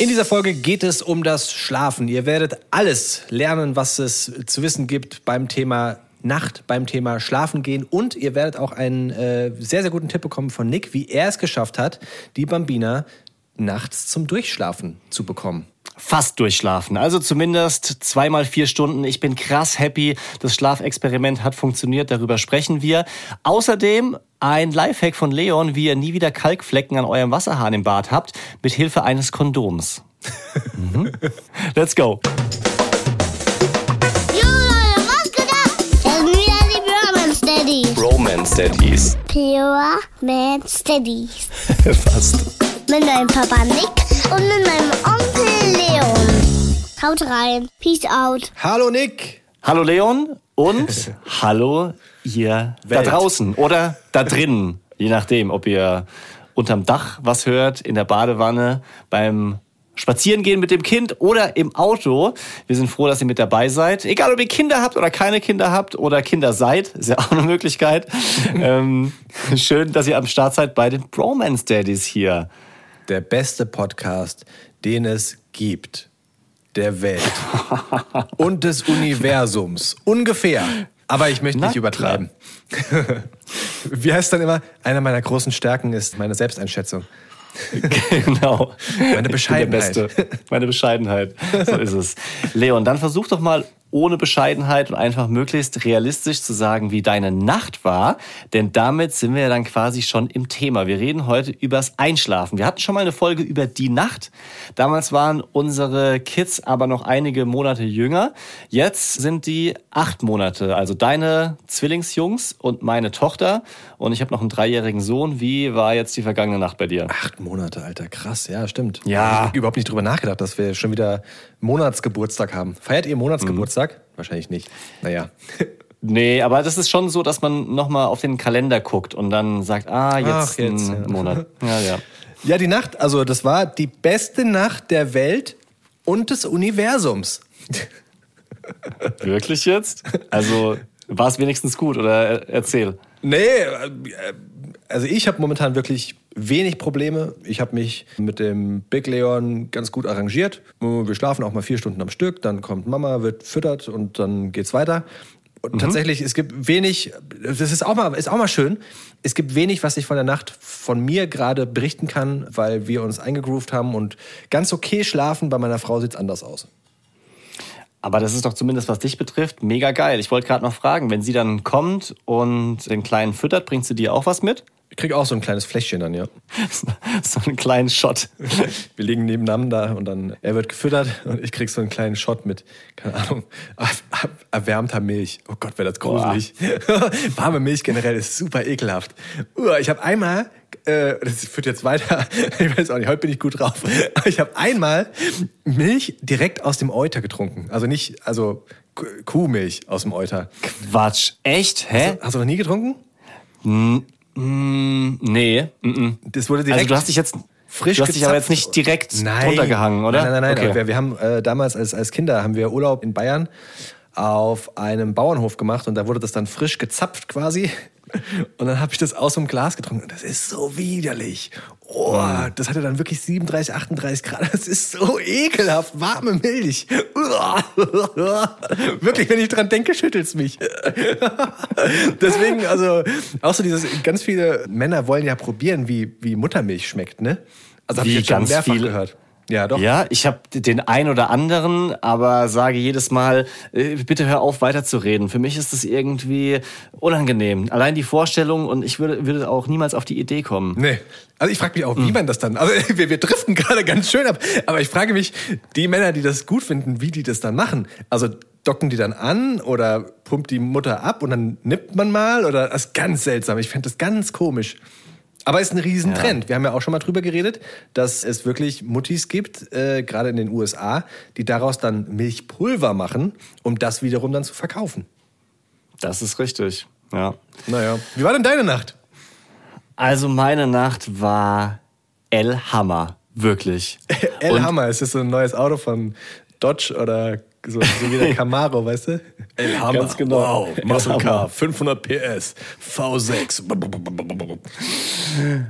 In dieser Folge geht es um das Schlafen. Ihr werdet alles lernen, was es zu wissen gibt beim Thema Nacht, beim Thema Schlafen gehen. Und ihr werdet auch einen äh, sehr, sehr guten Tipp bekommen von Nick, wie er es geschafft hat, die Bambina nachts zum Durchschlafen zu bekommen fast durchschlafen. Also zumindest zweimal vier Stunden. Ich bin krass happy. Das Schlafexperiment hat funktioniert. Darüber sprechen wir. Außerdem ein Lifehack von Leon, wie ihr nie wieder Kalkflecken an eurem Wasserhahn im Bad habt, mit Hilfe eines Kondoms. mhm. Let's go. Romance Daddies. Pure Man Steadies. Fast. Mit meinem Papa Nick und mit meinem Onkel Leon. Haut rein. Peace out. Hallo Nick. Hallo Leon und hallo ihr Welt. da draußen oder da drinnen. Je nachdem, ob ihr unterm Dach was hört, in der Badewanne, beim Spazierengehen mit dem Kind oder im Auto. Wir sind froh, dass ihr mit dabei seid. Egal, ob ihr Kinder habt oder keine Kinder habt oder Kinder seid, ist ja auch eine Möglichkeit. ähm, schön, dass ihr am Start seid bei den Bromance Daddies hier. Der beste Podcast, den es gibt. Der Welt. und des Universums. Ungefähr. Aber ich möchte nicht übertreiben. Wie heißt dann immer? Einer meiner großen Stärken ist meine Selbsteinschätzung. genau. Meine Bescheidenheit. Meine Bescheidenheit. So ist es. Leon, dann versuch doch mal ohne Bescheidenheit und einfach möglichst realistisch zu sagen, wie deine Nacht war. Denn damit sind wir ja dann quasi schon im Thema. Wir reden heute übers Einschlafen. Wir hatten schon mal eine Folge über die Nacht. Damals waren unsere Kids aber noch einige Monate jünger. Jetzt sind die acht Monate. Also deine Zwillingsjungs und meine Tochter. Und ich habe noch einen dreijährigen Sohn. Wie war jetzt die vergangene Nacht bei dir? Acht Monate, Alter. Krass. Ja, stimmt. Ja. Ich habe überhaupt nicht drüber nachgedacht, dass wir schon wieder Monatsgeburtstag haben. Feiert ihr Monatsgeburtstag? Mhm. Wahrscheinlich nicht. Naja. Nee, aber das ist schon so, dass man nochmal auf den Kalender guckt und dann sagt, ah, jetzt, Ach, jetzt ein ja. Monat. Ja, ja. Ja, die Nacht, also das war die beste Nacht der Welt und des Universums. Wirklich jetzt? Also war es wenigstens gut oder erzähl. Nee, äh, also ich habe momentan wirklich wenig Probleme. Ich habe mich mit dem Big Leon ganz gut arrangiert. Wir schlafen auch mal vier Stunden am Stück, dann kommt Mama, wird füttert und dann geht's weiter. Und mhm. tatsächlich, es gibt wenig, das ist auch, mal, ist auch mal schön, es gibt wenig, was ich von der Nacht von mir gerade berichten kann, weil wir uns eingegroovt haben und ganz okay schlafen. Bei meiner Frau sieht's anders aus. Aber das ist doch zumindest, was dich betrifft, mega geil. Ich wollte gerade noch fragen, wenn sie dann kommt und den Kleinen füttert, bringt sie dir auch was mit? Ich krieg auch so ein kleines Fläschchen dann, ja. so einen kleinen Shot. Wir liegen nebeneinander und dann, er wird gefüttert und ich krieg so einen kleinen Shot mit, keine Ahnung, erwärmter Milch. Oh Gott, wäre das gruselig. Warme Milch generell ist super ekelhaft. Ich habe einmal, äh, das führt jetzt weiter, ich weiß auch nicht, heute bin ich gut drauf, aber ich habe einmal Milch direkt aus dem Euter getrunken. Also nicht, also Kuhmilch aus dem Euter. Quatsch, echt? Hä? Hast du, hast du noch nie getrunken? Hm. Mm, nee. Mm -mm. Das wurde direkt. Also du hast dich jetzt frisch Du hast dich aber jetzt nicht direkt nein. runtergehangen, oder? Nein, nein, nein. Okay. Wir, wir, haben äh, damals als, als Kinder haben wir Urlaub in Bayern auf einem Bauernhof gemacht und da wurde das dann frisch gezapft quasi. Und dann habe ich das aus dem Glas getrunken. Das ist so widerlich. Oh, mm. das hatte dann wirklich 37, 38 Grad. Das ist so ekelhaft. Warme Milch. wirklich, wenn ich dran denke, schüttelt's mich. Deswegen, also, auch so dieses, ganz viele Männer wollen ja probieren, wie, wie Muttermilch schmeckt, ne? Also habe ich jetzt schon mehrfach gehört. Ja, doch. Ja, ich habe den ein oder anderen, aber sage jedes Mal, äh, bitte hör auf, weiterzureden. Für mich ist das irgendwie unangenehm. Allein die Vorstellung und ich würde, würde auch niemals auf die Idee kommen. Nee. Also ich frage mich auch, wie hm. man das dann. Also wir, wir driften gerade ganz schön ab. Aber ich frage mich, die Männer, die das gut finden, wie die das dann machen. Also docken die dann an oder pumpt die Mutter ab und dann nippt man mal oder das ist ganz seltsam. Ich fände das ganz komisch. Aber es ist ein Riesentrend. Ja. Wir haben ja auch schon mal drüber geredet, dass es wirklich Muttis gibt, äh, gerade in den USA, die daraus dann Milchpulver machen, um das wiederum dann zu verkaufen. Das ist richtig, ja. Naja. Wie war denn deine Nacht? Also meine Nacht war El Hammer, wirklich. El Hammer, ist das so ein neues Auto von Dodge oder So, so wie der Camaro, weißt du? El Hammer. Ganz genau. Wow, Muscle Car, 500 PS, V6.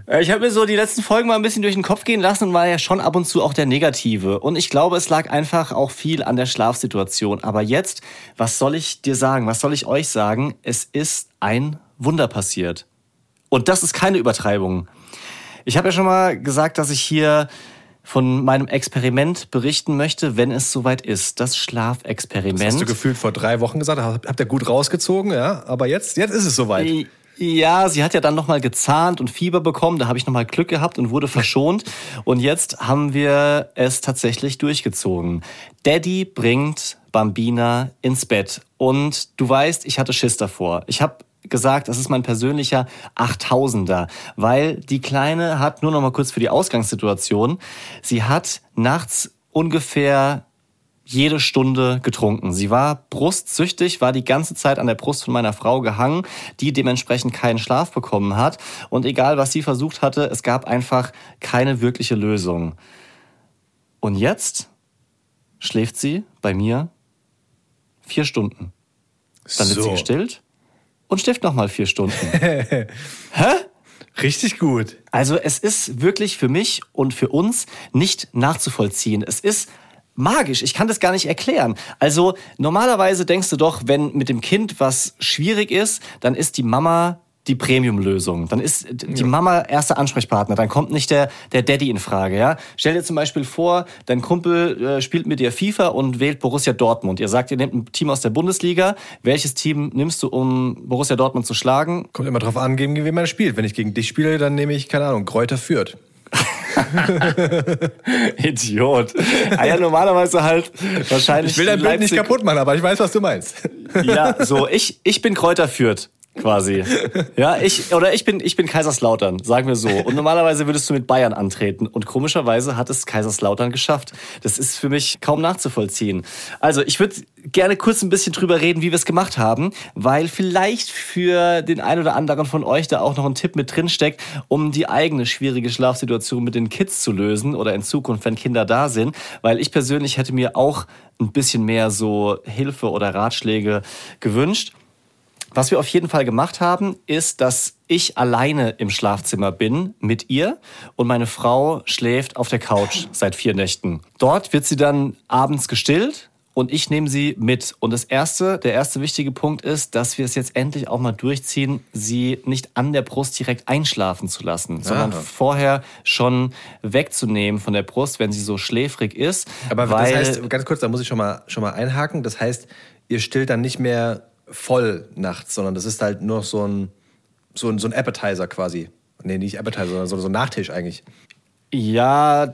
Äh, Ich habe mir so die letzten Folgen mal ein bisschen durch den Kopf gehen lassen und war ja schon ab und zu auch der Negative. Und ich glaube, es lag einfach auch viel an der Schlafsituation. Aber jetzt, was soll ich dir sagen? Was soll ich euch sagen? Es ist ein Wunder passiert. Und das ist keine Übertreibung. Ich habe ja schon mal gesagt, dass ich hier von meinem Experiment berichten möchte, wenn es soweit ist. Das Schlafexperiment. Hast du gefühlt vor drei Wochen gesagt, habt ihr gut rausgezogen, ja? Aber jetzt, jetzt ist es soweit. Ja, sie hat ja dann nochmal gezahnt und Fieber bekommen. Da habe ich nochmal Glück gehabt und wurde verschont. Und jetzt haben wir es tatsächlich durchgezogen. Daddy bringt Bambina ins Bett. Und du weißt, ich hatte Schiss davor. Ich habe gesagt, das ist mein persönlicher 8000er, weil die Kleine hat, nur noch mal kurz für die Ausgangssituation, sie hat nachts ungefähr jede Stunde getrunken. Sie war brustsüchtig, war die ganze Zeit an der Brust von meiner Frau gehangen, die dementsprechend keinen Schlaf bekommen hat. Und egal, was sie versucht hatte, es gab einfach keine wirkliche Lösung. Und jetzt schläft sie bei mir vier Stunden. Dann wird sie So. gestillt und schläft nochmal vier Stunden. Richtig gut. Also es ist wirklich für mich und für uns nicht nachzuvollziehen. Es ist magisch. Ich kann das gar nicht erklären. Also normalerweise denkst du doch, wenn mit dem Kind was schwierig ist, dann ist die Mama die Premium-Lösung. Dann ist die Mama erster Ansprechpartner. Dann kommt nicht der, der Daddy in Frage. Ja? Stell dir zum Beispiel vor, dein Kumpel äh, spielt mit dir FIFA und wählt Borussia Dortmund. Ihr sagt, ihr nehmt ein Team aus der Bundesliga. Welches Team nimmst du, um Borussia Dortmund zu schlagen? Kommt immer drauf an, gegen wen man spielt. Wenn ich gegen dich spiele, dann nehme ich, keine Ahnung, Kräuter Fürth. Idiot. Ah ja, normalerweise halt wahrscheinlich. Ich will dein Bild nicht kaputt machen, aber ich weiß, was du meinst. Ja, so, ich, ich bin Kräuter Fürth. Quasi. Ja, ich, oder ich bin, ich bin Kaiserslautern, sagen wir so. Und normalerweise würdest du mit Bayern antreten. Und komischerweise hat es Kaiserslautern geschafft. Das ist für mich kaum nachzuvollziehen. Also, ich würde gerne kurz ein bisschen drüber reden, wie wir es gemacht haben, weil vielleicht für den einen oder anderen von euch da auch noch ein Tipp mit drin steckt, um die eigene schwierige Schlafsituation mit den Kids zu lösen oder in Zukunft, wenn Kinder da sind. Weil ich persönlich hätte mir auch ein bisschen mehr so Hilfe oder Ratschläge gewünscht. Was wir auf jeden Fall gemacht haben, ist, dass ich alleine im Schlafzimmer bin mit ihr und meine Frau schläft auf der Couch seit vier Nächten. Dort wird sie dann abends gestillt und ich nehme sie mit. Und das erste, der erste wichtige Punkt ist, dass wir es jetzt endlich auch mal durchziehen, sie nicht an der Brust direkt einschlafen zu lassen, sondern Aha. vorher schon wegzunehmen von der Brust, wenn sie so schläfrig ist. Aber weil, das heißt, ganz kurz, da muss ich schon mal, schon mal einhaken. Das heißt, ihr stillt dann nicht mehr voll nachts, sondern das ist halt nur so ein, so ein, so ein Appetizer quasi. Nee, nicht Appetizer, sondern so, so ein Nachtisch eigentlich. Ja,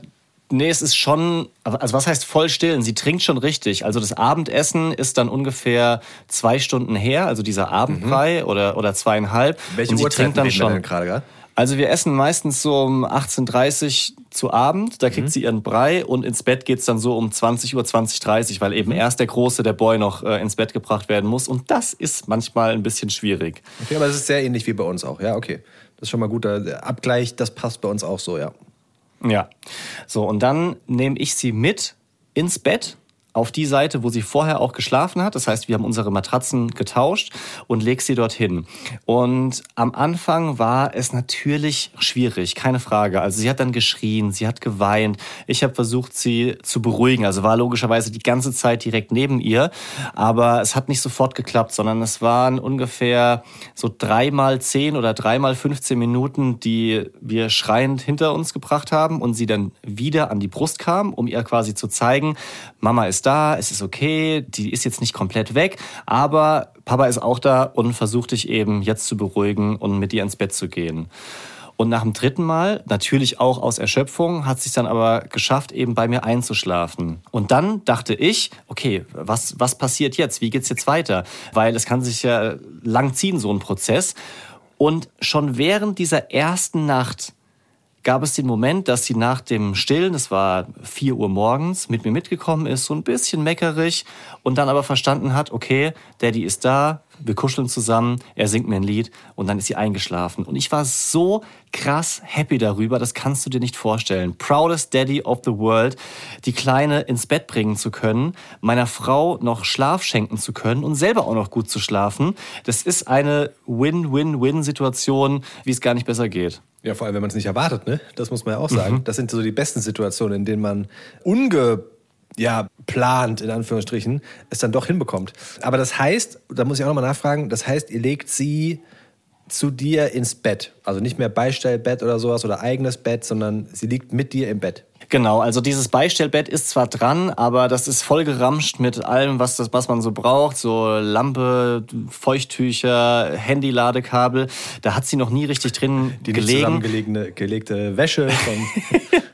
nee, es ist schon, also was heißt voll stillen? Sie trinkt schon richtig. Also das Abendessen ist dann ungefähr zwei Stunden her, also dieser Abendbrei oder, oder zweieinhalb. Welche und sie Uhrzeit trinkt dann schon. gerade? gell? Also wir essen meistens so um 18.30 Uhr zu Abend, da kriegt sie ihren Brei und ins Bett geht's dann so um 20 Uhr, 20.30 Uhr, weil eben erst der Große, der Boy, noch äh, ins Bett gebracht werden muss. Und das ist manchmal ein bisschen schwierig. Okay, aber es ist sehr ähnlich wie bei uns auch. Ja, okay. Das ist schon mal gut. Der Abgleich, das passt bei uns auch so, ja. Ja. So, und dann nehme ich sie mit ins Bett auf die Seite, wo sie vorher auch geschlafen hat. Das heißt, wir haben unsere Matratzen getauscht und leg sie dorthin. Und am Anfang war es natürlich schwierig, keine Frage. Also sie hat dann geschrien, sie hat geweint. Ich habe versucht, sie zu beruhigen. Also war logischerweise die ganze Zeit direkt neben ihr. Aber es hat nicht sofort geklappt, sondern es waren ungefähr so dreimal zehn oder dreimal 15 Minuten, die wir schreiend hinter uns gebracht haben und sie dann wieder an die Brust kam, um ihr quasi zu zeigen, Mama ist da, es ist okay, die ist jetzt nicht komplett weg, aber Papa ist auch da und versucht dich eben jetzt zu beruhigen und mit dir ins Bett zu gehen. Und nach dem dritten Mal, natürlich auch aus Erschöpfung, hat es dann aber geschafft, eben bei mir einzuschlafen. Und dann dachte ich, okay, was, was passiert jetzt? Wie geht's jetzt weiter? Weil es kann sich ja lang ziehen, so ein Prozess. Und schon während dieser ersten Nacht gab es den Moment, dass sie nach dem Stillen, es war 4 Uhr morgens, mit mir mitgekommen ist, so ein bisschen meckerig und dann aber verstanden hat, okay, Daddy ist da, wir kuscheln zusammen, er singt mir ein Lied und dann ist sie eingeschlafen. Und ich war so krass happy darüber, das kannst du dir nicht vorstellen. Proudest Daddy of the World, die Kleine ins Bett bringen zu können, meiner Frau noch Schlaf schenken zu können und selber auch noch gut zu schlafen. Das ist eine Win-Win-Win-Situation, wie es gar nicht besser geht. Ja, vor allem, wenn man es nicht erwartet, ne? Das muss man ja auch sagen. Mhm. Das sind so die besten Situationen, in denen man unge ja, plant, in Anführungsstrichen, es dann doch hinbekommt. Aber das heißt, da muss ich auch nochmal nachfragen, das heißt, ihr legt sie zu dir ins Bett. Also nicht mehr Beistellbett oder sowas oder eigenes Bett, sondern sie liegt mit dir im Bett. Genau, also dieses Beistellbett ist zwar dran, aber das ist voll geramscht mit allem, was, das, was man so braucht. So Lampe, Feuchttücher, Handy-Ladekabel. Da hat sie noch nie richtig drin Die gelegen. zusammengelegte gelegte Wäsche von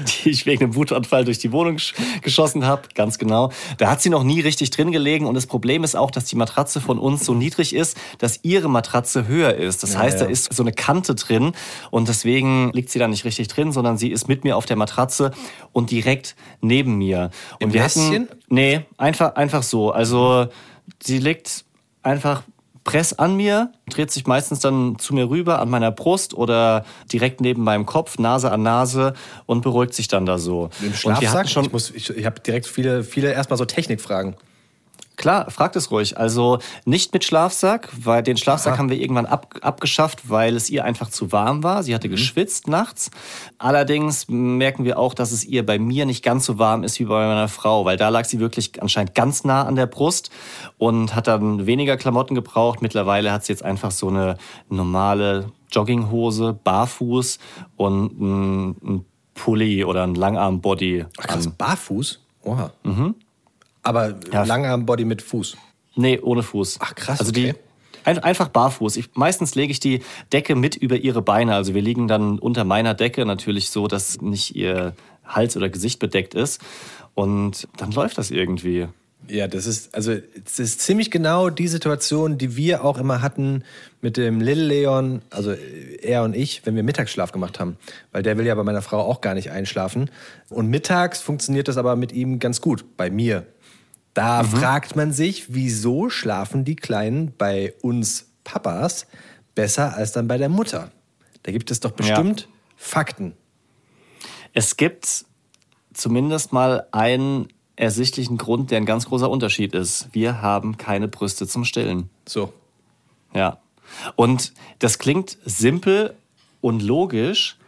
die ich wegen einem Wutanfall durch die Wohnung geschossen habe, ganz genau. Da hat sie noch nie richtig drin gelegen und das Problem ist auch, dass die Matratze von uns so niedrig ist, dass ihre Matratze höher ist. Das ja, heißt, ja. da ist so eine Kante drin und deswegen liegt sie da nicht richtig drin, sondern sie ist mit mir auf der Matratze und direkt neben mir. Und Im wir Häschen? hatten nee, einfach einfach so. Also sie liegt einfach Press an mir, dreht sich meistens dann zu mir rüber an meiner Brust oder direkt neben meinem Kopf, Nase an Nase und beruhigt sich dann da so. Im Schlafsack? Schon ich, muss, ich, ich habe direkt viele, viele erstmal so Technikfragen. Klar, fragt es ruhig. Also nicht mit Schlafsack, weil den Schlafsack Aha. haben wir irgendwann ab, abgeschafft, weil es ihr einfach zu warm war. Sie hatte mhm. geschwitzt nachts. Allerdings merken wir auch, dass es ihr bei mir nicht ganz so warm ist wie bei meiner Frau, weil da lag sie wirklich anscheinend ganz nah an der Brust und hat dann weniger Klamotten gebraucht. Mittlerweile hat sie jetzt einfach so eine normale Jogginghose, barfuß und ein, ein Pulli oder ein Langarm-Body. Ach krass, barfuß? Oha. Mhm. Aber ja. Langarm-Body mit Fuß? Nee, ohne Fuß. Ach krass, also okay. Die, einfach barfuß. Ich, meistens lege ich die Decke mit über ihre Beine. Also wir liegen dann unter meiner Decke natürlich so, dass nicht ihr Hals oder Gesicht bedeckt ist. Und dann läuft das irgendwie. Ja, das ist, also, es ist ziemlich genau die Situation, die wir auch immer hatten mit dem Lil Leon, also er und ich, wenn wir Mittagsschlaf gemacht haben. Weil der will ja bei meiner Frau auch gar nicht einschlafen. Und mittags funktioniert das aber mit ihm ganz gut, bei mir. Da mhm. fragt man sich, wieso schlafen die Kleinen bei uns Papas besser als dann bei der Mutter? Da gibt es doch bestimmt ja. Fakten. Es gibt zumindest mal einen ersichtlichen Grund, der ein ganz großer Unterschied ist. Wir haben keine Brüste zum Stillen. So. Ja. Und das klingt simpel und logisch,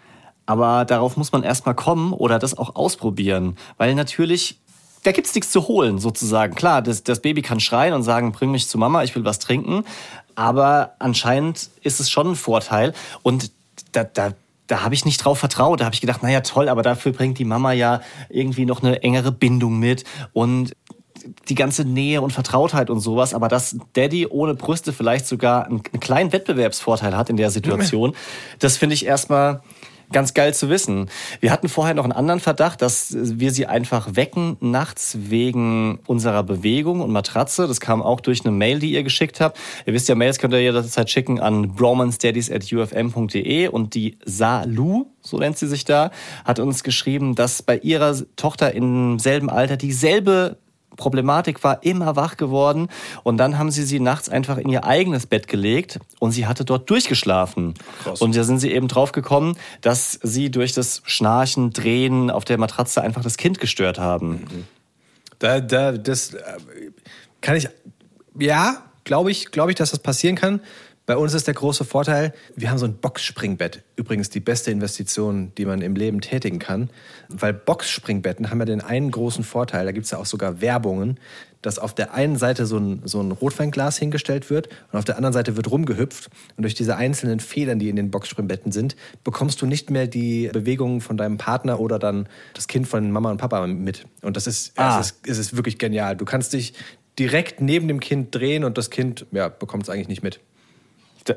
aber darauf muss man erstmal kommen oder das auch ausprobieren. Weil natürlich da gibt's nichts zu holen, sozusagen. Klar, das, das Baby kann schreien und sagen, bring mich zu Mama, ich will was trinken. Aber anscheinend ist es schon ein Vorteil. Und da, da, da habe ich nicht drauf vertraut. Da habe ich gedacht, naja, toll, aber dafür bringt die Mama ja irgendwie noch eine engere Bindung mit und die ganze Nähe und Vertrautheit und sowas. Aber dass Daddy ohne Brüste vielleicht sogar einen, einen kleinen Wettbewerbsvorteil hat in der Situation, das finde ich erstmal ganz geil zu wissen. Wir hatten vorher noch einen anderen Verdacht, dass wir sie einfach wecken nachts wegen unserer Bewegung und Matratze. Das kam auch durch eine Mail, die ihr geschickt habt. Ihr wisst ja, Mails könnt ihr jederzeit schicken an bromanstudies.ufm.de und die Salu, so nennt sie sich da, hat uns geschrieben, dass bei ihrer Tochter im selben Alter dieselbe Problematik war immer wach geworden und dann haben sie sie nachts einfach in ihr eigenes Bett gelegt und sie hatte dort durchgeschlafen. Krass. Und da sind sie eben drauf gekommen, dass sie durch das Schnarchen, Drehen auf der Matratze einfach das Kind gestört haben. Mhm. Da, da, das äh, kann ich, ja, glaube ich, glaube ich, dass das passieren kann. Bei uns ist der große Vorteil, wir haben so ein Boxspringbett. Übrigens die beste Investition, die man im Leben tätigen kann. Weil Boxspringbetten haben ja den einen großen Vorteil, da gibt es ja auch sogar Werbungen, dass auf der einen Seite so ein, so ein Rotweinglas hingestellt wird und auf der anderen Seite wird rumgehüpft. Und durch diese einzelnen Federn, die in den Boxspringbetten sind, bekommst du nicht mehr die Bewegungen von deinem Partner oder dann das Kind von Mama und Papa mit. Und das ist, ah. es, ist es ist wirklich genial. Du kannst dich direkt neben dem Kind drehen und das Kind ja, bekommt es eigentlich nicht mit.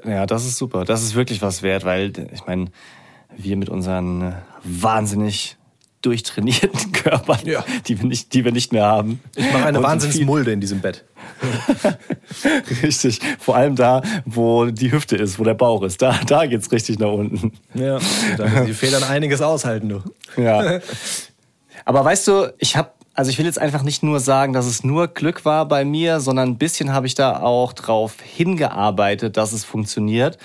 Ja, das ist super. Das ist wirklich was wert, weil ich meine, wir mit unseren äh, wahnsinnig durchtrainierten Körpern, ja. die, wir nicht, die wir nicht mehr haben. Ich mache eine Wahnsinnsmulde in diesem Bett. richtig. Vor allem da, wo die Hüfte ist, wo der Bauch ist. Da, da es richtig nach unten. Ja, da müssen die Federn einiges aushalten, du. Ja. Aber weißt du, ich habe also ich will jetzt einfach nicht nur sagen, dass es nur Glück war bei mir, sondern ein bisschen habe ich da auch drauf hingearbeitet, dass es funktioniert.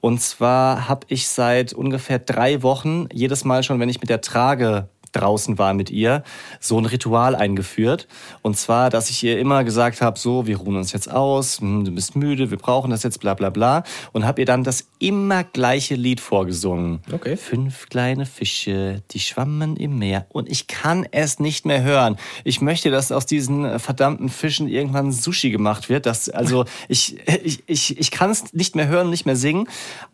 Und zwar habe ich seit ungefähr drei Wochen jedes Mal schon, wenn ich mit der Trage draußen war mit ihr, so ein Ritual eingeführt. Und zwar, dass ich ihr immer gesagt habe, so, wir ruhen uns jetzt aus, hm, du bist müde, wir brauchen das jetzt, bla bla bla. Und habe ihr dann das immer gleiche Lied vorgesungen. Okay. Fünf kleine Fische, die schwammen im Meer. Und ich kann es nicht mehr hören. Ich möchte, dass aus diesen verdammten Fischen irgendwann Sushi gemacht wird. Das, also ich, ich, ich, ich kann es nicht mehr hören, nicht mehr singen.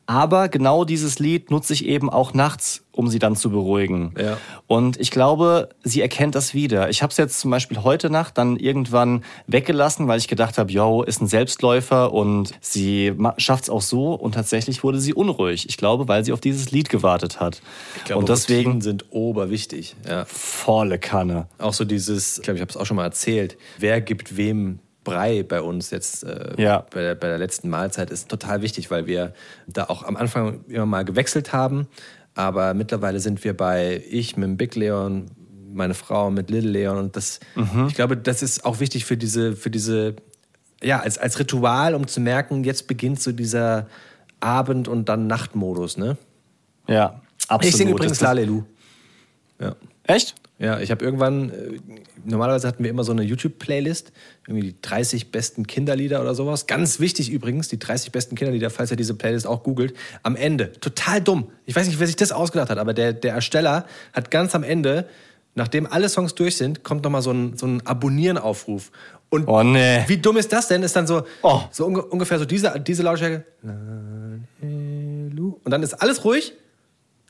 Aber genau dieses Lied nutze ich eben auch nachts, um sie dann zu beruhigen. Ja. Und ich glaube, sie erkennt das wieder. Ich habe es jetzt zum Beispiel heute Nacht dann irgendwann weggelassen, weil ich gedacht habe, yo, ist ein Selbstläufer und sie schafft es auch so. Und tatsächlich wurde sie unruhig. Ich glaube, weil sie auf dieses Lied gewartet hat. Ich glaube, und deswegen Routinen sind oberwichtig. Ja. volle Kanne. Auch so dieses, ich glaube, ich habe es auch schon mal erzählt, wer gibt wem Brei bei uns jetzt äh, Ja. bei, der, bei der letzten Mahlzeit ist total wichtig, weil wir da auch am Anfang immer mal gewechselt haben. Aber mittlerweile sind wir bei ich mit dem Big Leon, meine Frau mit Little Leon und das, ich glaube, das ist auch wichtig für diese, für diese, ja, als, als Ritual, um zu merken, jetzt beginnt so dieser Abend- und dann Nachtmodus, ne? Ja, absolut. Ich singe übrigens Lalelu. Ja. Echt? Ja, ich habe irgendwann, äh, normalerweise hatten wir immer so eine YouTube-Playlist, irgendwie die 30 besten Kinderlieder oder sowas. Ganz wichtig übrigens, die 30 besten Kinderlieder, falls ihr diese Playlist auch googelt. Am Ende, total dumm. Ich weiß nicht, wer sich das ausgedacht hat, aber der, der Ersteller hat ganz am Ende, nachdem alle Songs durch sind, kommt nochmal so ein, so ein Abonnieren-Aufruf. Und Oh, nee. wie dumm ist das denn? Ist dann so, Oh. so unge ungefähr so diese, diese Lautstärke. Und dann ist alles ruhig,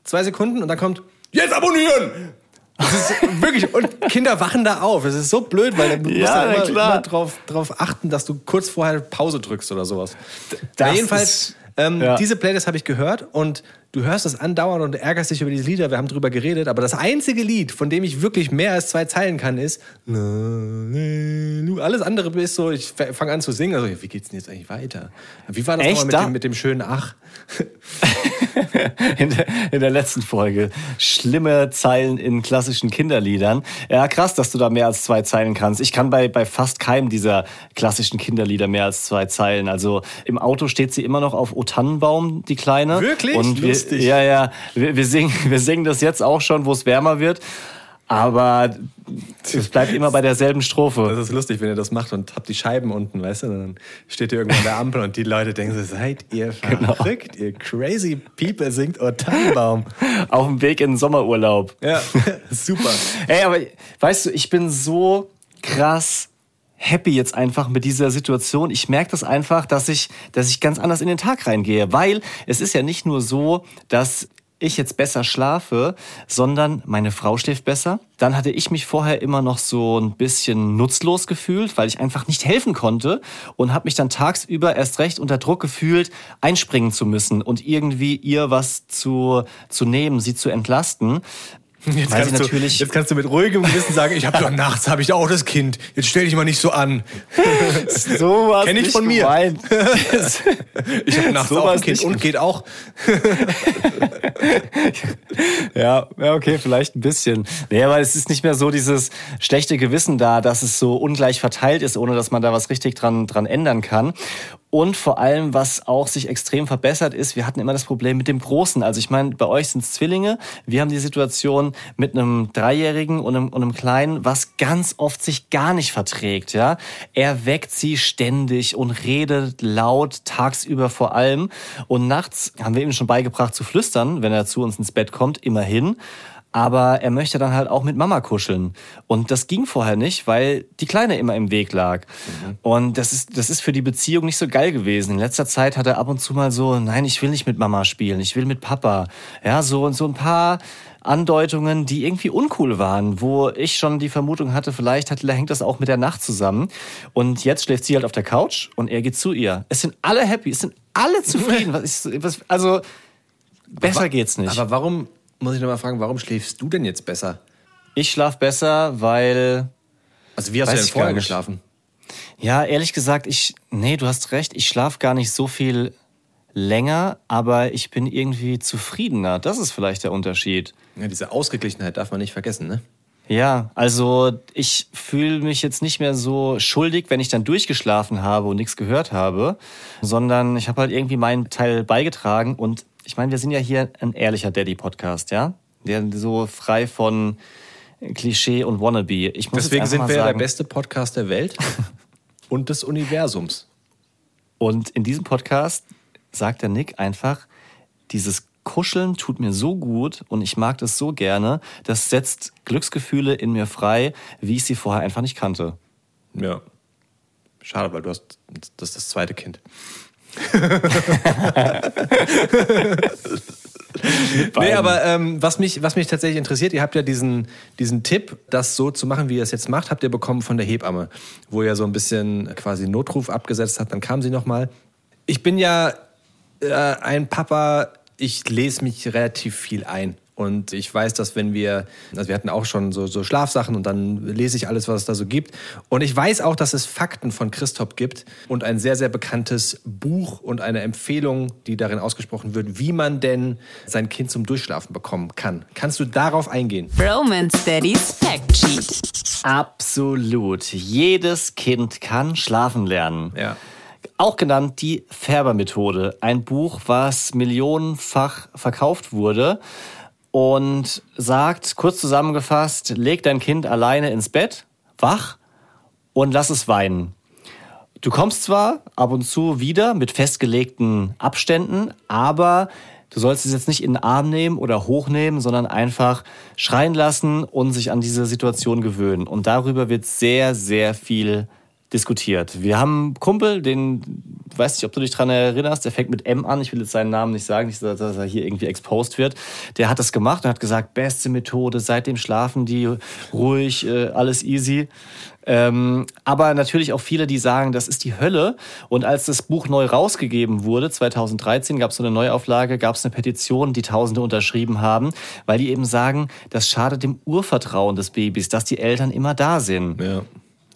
zwei Sekunden und dann kommt, jetzt abonnieren! Das ist wirklich, und Kinder wachen da auf. Es ist so blöd, weil du musst Ja, da immer, immer drauf, drauf achten, dass du kurz vorher Pause drückst oder sowas. jedenfalls, ist- ähm, ja. diese Playlist habe ich gehört und du hörst es andauernd und ärgerst dich über diese Lieder. Wir haben drüber geredet, aber das einzige Lied, von dem ich wirklich mehr als zwei Zeilen kann, ist. Alles andere ist so, ich fange an zu singen. Also, wie geht's denn jetzt eigentlich weiter? Wie war das Echt? mit Da- dem, mit dem schönen Ach? in der, in der letzten Folge. Schlimme Zeilen in klassischen Kinderliedern. Ja, krass, dass du da mehr als zwei Zeilen kannst. Ich kann bei, bei fast keinem dieser klassischen Kinderlieder mehr als zwei Zeilen. Also im Auto steht sie immer noch auf O Tannenbaum, die Kleine. Wirklich? Und wir, Lustig. Ja, ja. Wir, wir, singen, wir singen das jetzt auch schon, wo es wärmer wird. Aber es bleibt immer bei derselben Strophe. Das ist lustig, wenn ihr das macht und habt die Scheiben unten, weißt du? Dann steht ihr irgendwo an der Ampel und die Leute denken so, seid ihr Genau. verrückt, ihr crazy people singt O Tannenbaum. Auf dem Weg in den Sommerurlaub. Ja, super. Ey, aber weißt du, ich bin so krass happy jetzt einfach mit dieser Situation. Ich merke das einfach, dass ich, dass ich ganz anders in den Tag reingehe, weil es ist ja nicht nur so, dass ich jetzt besser schlafe, sondern meine Frau schläft besser. Dann hatte ich mich vorher immer noch so ein bisschen nutzlos gefühlt, weil ich einfach nicht helfen konnte und habe mich dann tagsüber erst recht unter Druck gefühlt, einspringen zu müssen und irgendwie ihr was zu, zu nehmen, sie zu entlasten. Jetzt kannst, du, jetzt kannst du mit ruhigem Gewissen sagen, ich habe doch nachts habe ich auch das Kind. Jetzt stell dich mal nicht so an. So was Kenn ich von mir. gemeint. Ich habe nachts So auch ein Kind und geht auch. ja, ja, okay, vielleicht ein bisschen. Nee, aber es ist nicht mehr so dieses schlechte Gewissen da, dass es so ungleich verteilt ist, ohne dass man da was richtig dran, dran ändern kann. Und vor allem, was auch sich extrem verbessert ist, wir hatten immer das Problem mit dem Großen. Also ich meine, bei euch sind es Zwillinge. Wir haben die Situation mit einem Dreijährigen und einem, und einem Kleinen, was ganz oft sich gar nicht verträgt. Ja, Er weckt sie ständig und redet laut, tagsüber vor allem. Und nachts haben wir ihm schon beigebracht zu flüstern, wenn er zu uns ins Bett kommt, immerhin. Aber er möchte dann halt auch mit Mama kuscheln. Und das ging vorher nicht, weil die Kleine immer im Weg lag. Und das ist, das ist für die Beziehung nicht so geil gewesen. In letzter Zeit hat er ab und zu mal so, nein, ich will nicht mit Mama spielen, ich will mit Papa. Ja, so und so ein paar Andeutungen, die irgendwie uncool waren, wo ich schon die Vermutung hatte, vielleicht hat, hängt das auch mit der Nacht zusammen. Und jetzt schläft sie halt auf der Couch und er geht zu ihr. Es sind alle happy, es sind alle zufrieden. Was ist, was, also, besser geht's nicht. Aber warum, muss ich nochmal fragen, warum schläfst du denn jetzt besser? Ich schlaf besser, weil Also wie hast du denn vorher geschlafen? Ja, ehrlich gesagt, ich, nee, du hast recht, ich schlaf gar nicht so viel länger, aber ich bin irgendwie zufriedener. Das ist vielleicht der Unterschied. Ja, diese Ausgeglichenheit darf man nicht vergessen, ne? Ja, also ich fühle mich jetzt nicht mehr so schuldig, wenn ich dann durchgeschlafen habe und nichts gehört habe, sondern ich habe halt irgendwie meinen Teil beigetragen und ich meine, wir sind ja hier ein ehrlicher Daddy-Podcast, ja? Der so frei von Klischee und Wannabe. Ich muss Deswegen sind wir ja der sagen, beste Podcast der Welt und des Universums. Und in diesem Podcast sagt der Nick einfach, dieses Kuscheln tut mir so gut und ich mag das so gerne, das setzt Glücksgefühle in mir frei, wie ich sie vorher einfach nicht kannte. Ja. Schade, weil du hast das ist das zweite Kind. Nee, aber ähm, was, mich, was mich tatsächlich interessiert, ihr habt ja diesen, diesen Tipp, das so zu machen, wie ihr es jetzt macht, habt ihr bekommen von der Hebamme, wo ihr so ein bisschen quasi Notruf abgesetzt habt, dann kam sie nochmal. Ich bin ja äh, ein Papa, ich lese mich relativ viel ein. Und ich weiß, dass wenn wir, also wir hatten auch schon so, so Schlafsachen und dann lese ich alles, was es da so gibt. Und ich weiß auch, dass es Fakten von Christoph gibt und ein sehr, sehr bekanntes Buch und eine Empfehlung, die darin ausgesprochen wird, wie man denn sein Kind zum Durchschlafen bekommen kann. Kannst du darauf eingehen? Romance Daddy's Fact Sheet. Absolut. Jedes Kind kann schlafen lernen. Ja. Auch genannt die Färber-Methode. Ein Buch, was millionenfach verkauft wurde und sagt, kurz zusammengefasst, leg dein Kind alleine ins Bett, wach und lass es weinen. Du kommst zwar ab und zu wieder mit festgelegten Abständen, aber du sollst es jetzt nicht in den Arm nehmen oder hochnehmen, sondern einfach schreien lassen und sich an diese Situation gewöhnen. Und darüber wird sehr, sehr viel diskutiert. Wir haben einen Kumpel, den, weiß nicht, ob du dich dran erinnerst, der fängt mit M an. Ich will jetzt seinen Namen nicht sagen, nicht, dass er hier irgendwie exposed wird. Der hat das gemacht und hat gesagt, beste Methode, seitdem schlafen die ruhig, äh, alles easy. Ähm, aber natürlich auch viele, die sagen, das ist die Hölle. Und als das Buch neu rausgegeben wurde, 2013, gab es so eine Neuauflage, gab es eine Petition, die Tausende unterschrieben haben, weil die eben sagen, das schadet dem Urvertrauen des Babys, dass die Eltern immer da sind. Ja.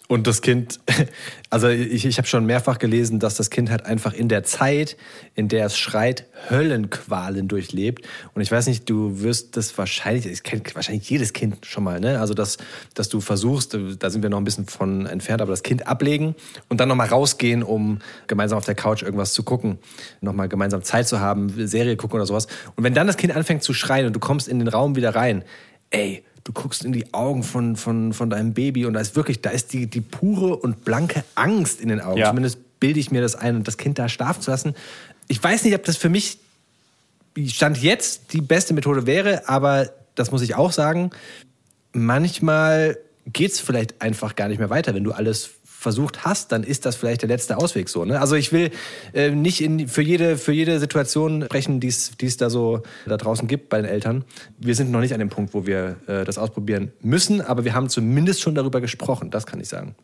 Und das Kind, also ich, ich habe schon mehrfach gelesen, dass das Kind halt einfach in der Zeit, in der es schreit, Höllenqualen durchlebt. Und ich weiß nicht, du wirst das wahrscheinlich, das kennt wahrscheinlich jedes Kind schon mal, ne? Also dass, dass du versuchst, da sind wir noch ein bisschen von entfernt, aber das Kind ablegen und dann nochmal rausgehen, um gemeinsam auf der Couch irgendwas zu gucken, nochmal gemeinsam Zeit zu haben, Serie gucken oder sowas. Und wenn dann das Kind anfängt zu schreien und du kommst in den Raum wieder rein, ey, du guckst in die Augen von, von, von deinem Baby und da ist wirklich, da ist die, die pure und blanke Angst in den Augen. Ja. Zumindest bilde ich mir das ein und das Kind da schlafen zu lassen. Ich weiß nicht, ob das für mich Stand jetzt die beste Methode wäre, aber das muss ich auch sagen, manchmal geht es vielleicht einfach gar nicht mehr weiter, wenn du alles versucht hast, dann ist das vielleicht der letzte Ausweg so. Ne? Also ich will äh, nicht in, für, jede, für jede Situation sprechen, die es da so da draußen gibt bei den Eltern. Wir sind noch nicht an dem Punkt, wo wir äh, das ausprobieren müssen, aber wir haben zumindest schon darüber gesprochen, das kann ich sagen.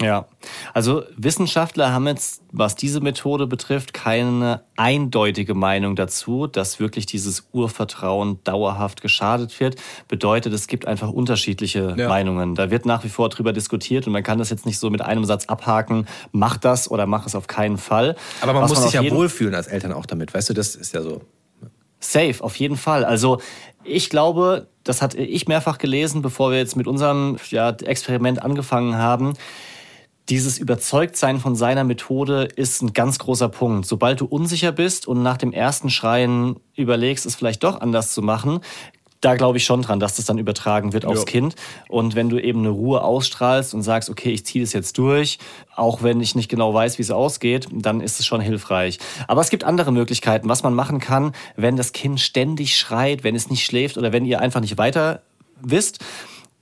Ja, also Wissenschaftler haben jetzt, was diese Methode betrifft, keine eindeutige Meinung dazu, dass wirklich dieses Urvertrauen dauerhaft geschadet wird. Bedeutet, es gibt einfach unterschiedliche Ja. Meinungen. Da wird nach wie vor drüber diskutiert und man kann das jetzt nicht so mit einem Satz abhaken, mach das oder mach es auf keinen Fall. Aber man Was muss sich auf ja wohlfühlen als Eltern auch damit, weißt du, das ist ja so. Safe, auf jeden Fall. Also ich glaube, das hatte ich mehrfach gelesen, bevor wir jetzt mit unserem ja, Experiment angefangen haben. Dieses Überzeugtsein von seiner Methode ist ein ganz großer Punkt. Sobald du unsicher bist und nach dem ersten Schreien überlegst, es vielleicht doch anders zu machen, da glaube ich schon dran, dass das dann übertragen wird aufs Ja. Kind. Und wenn du eben eine Ruhe ausstrahlst und sagst, okay, ich ziehe das jetzt durch, auch wenn ich nicht genau weiß, wie es ausgeht, dann ist es schon hilfreich. Aber es gibt andere Möglichkeiten, was man machen kann, wenn das Kind ständig schreit, wenn es nicht schläft oder wenn ihr einfach nicht weiter wisst.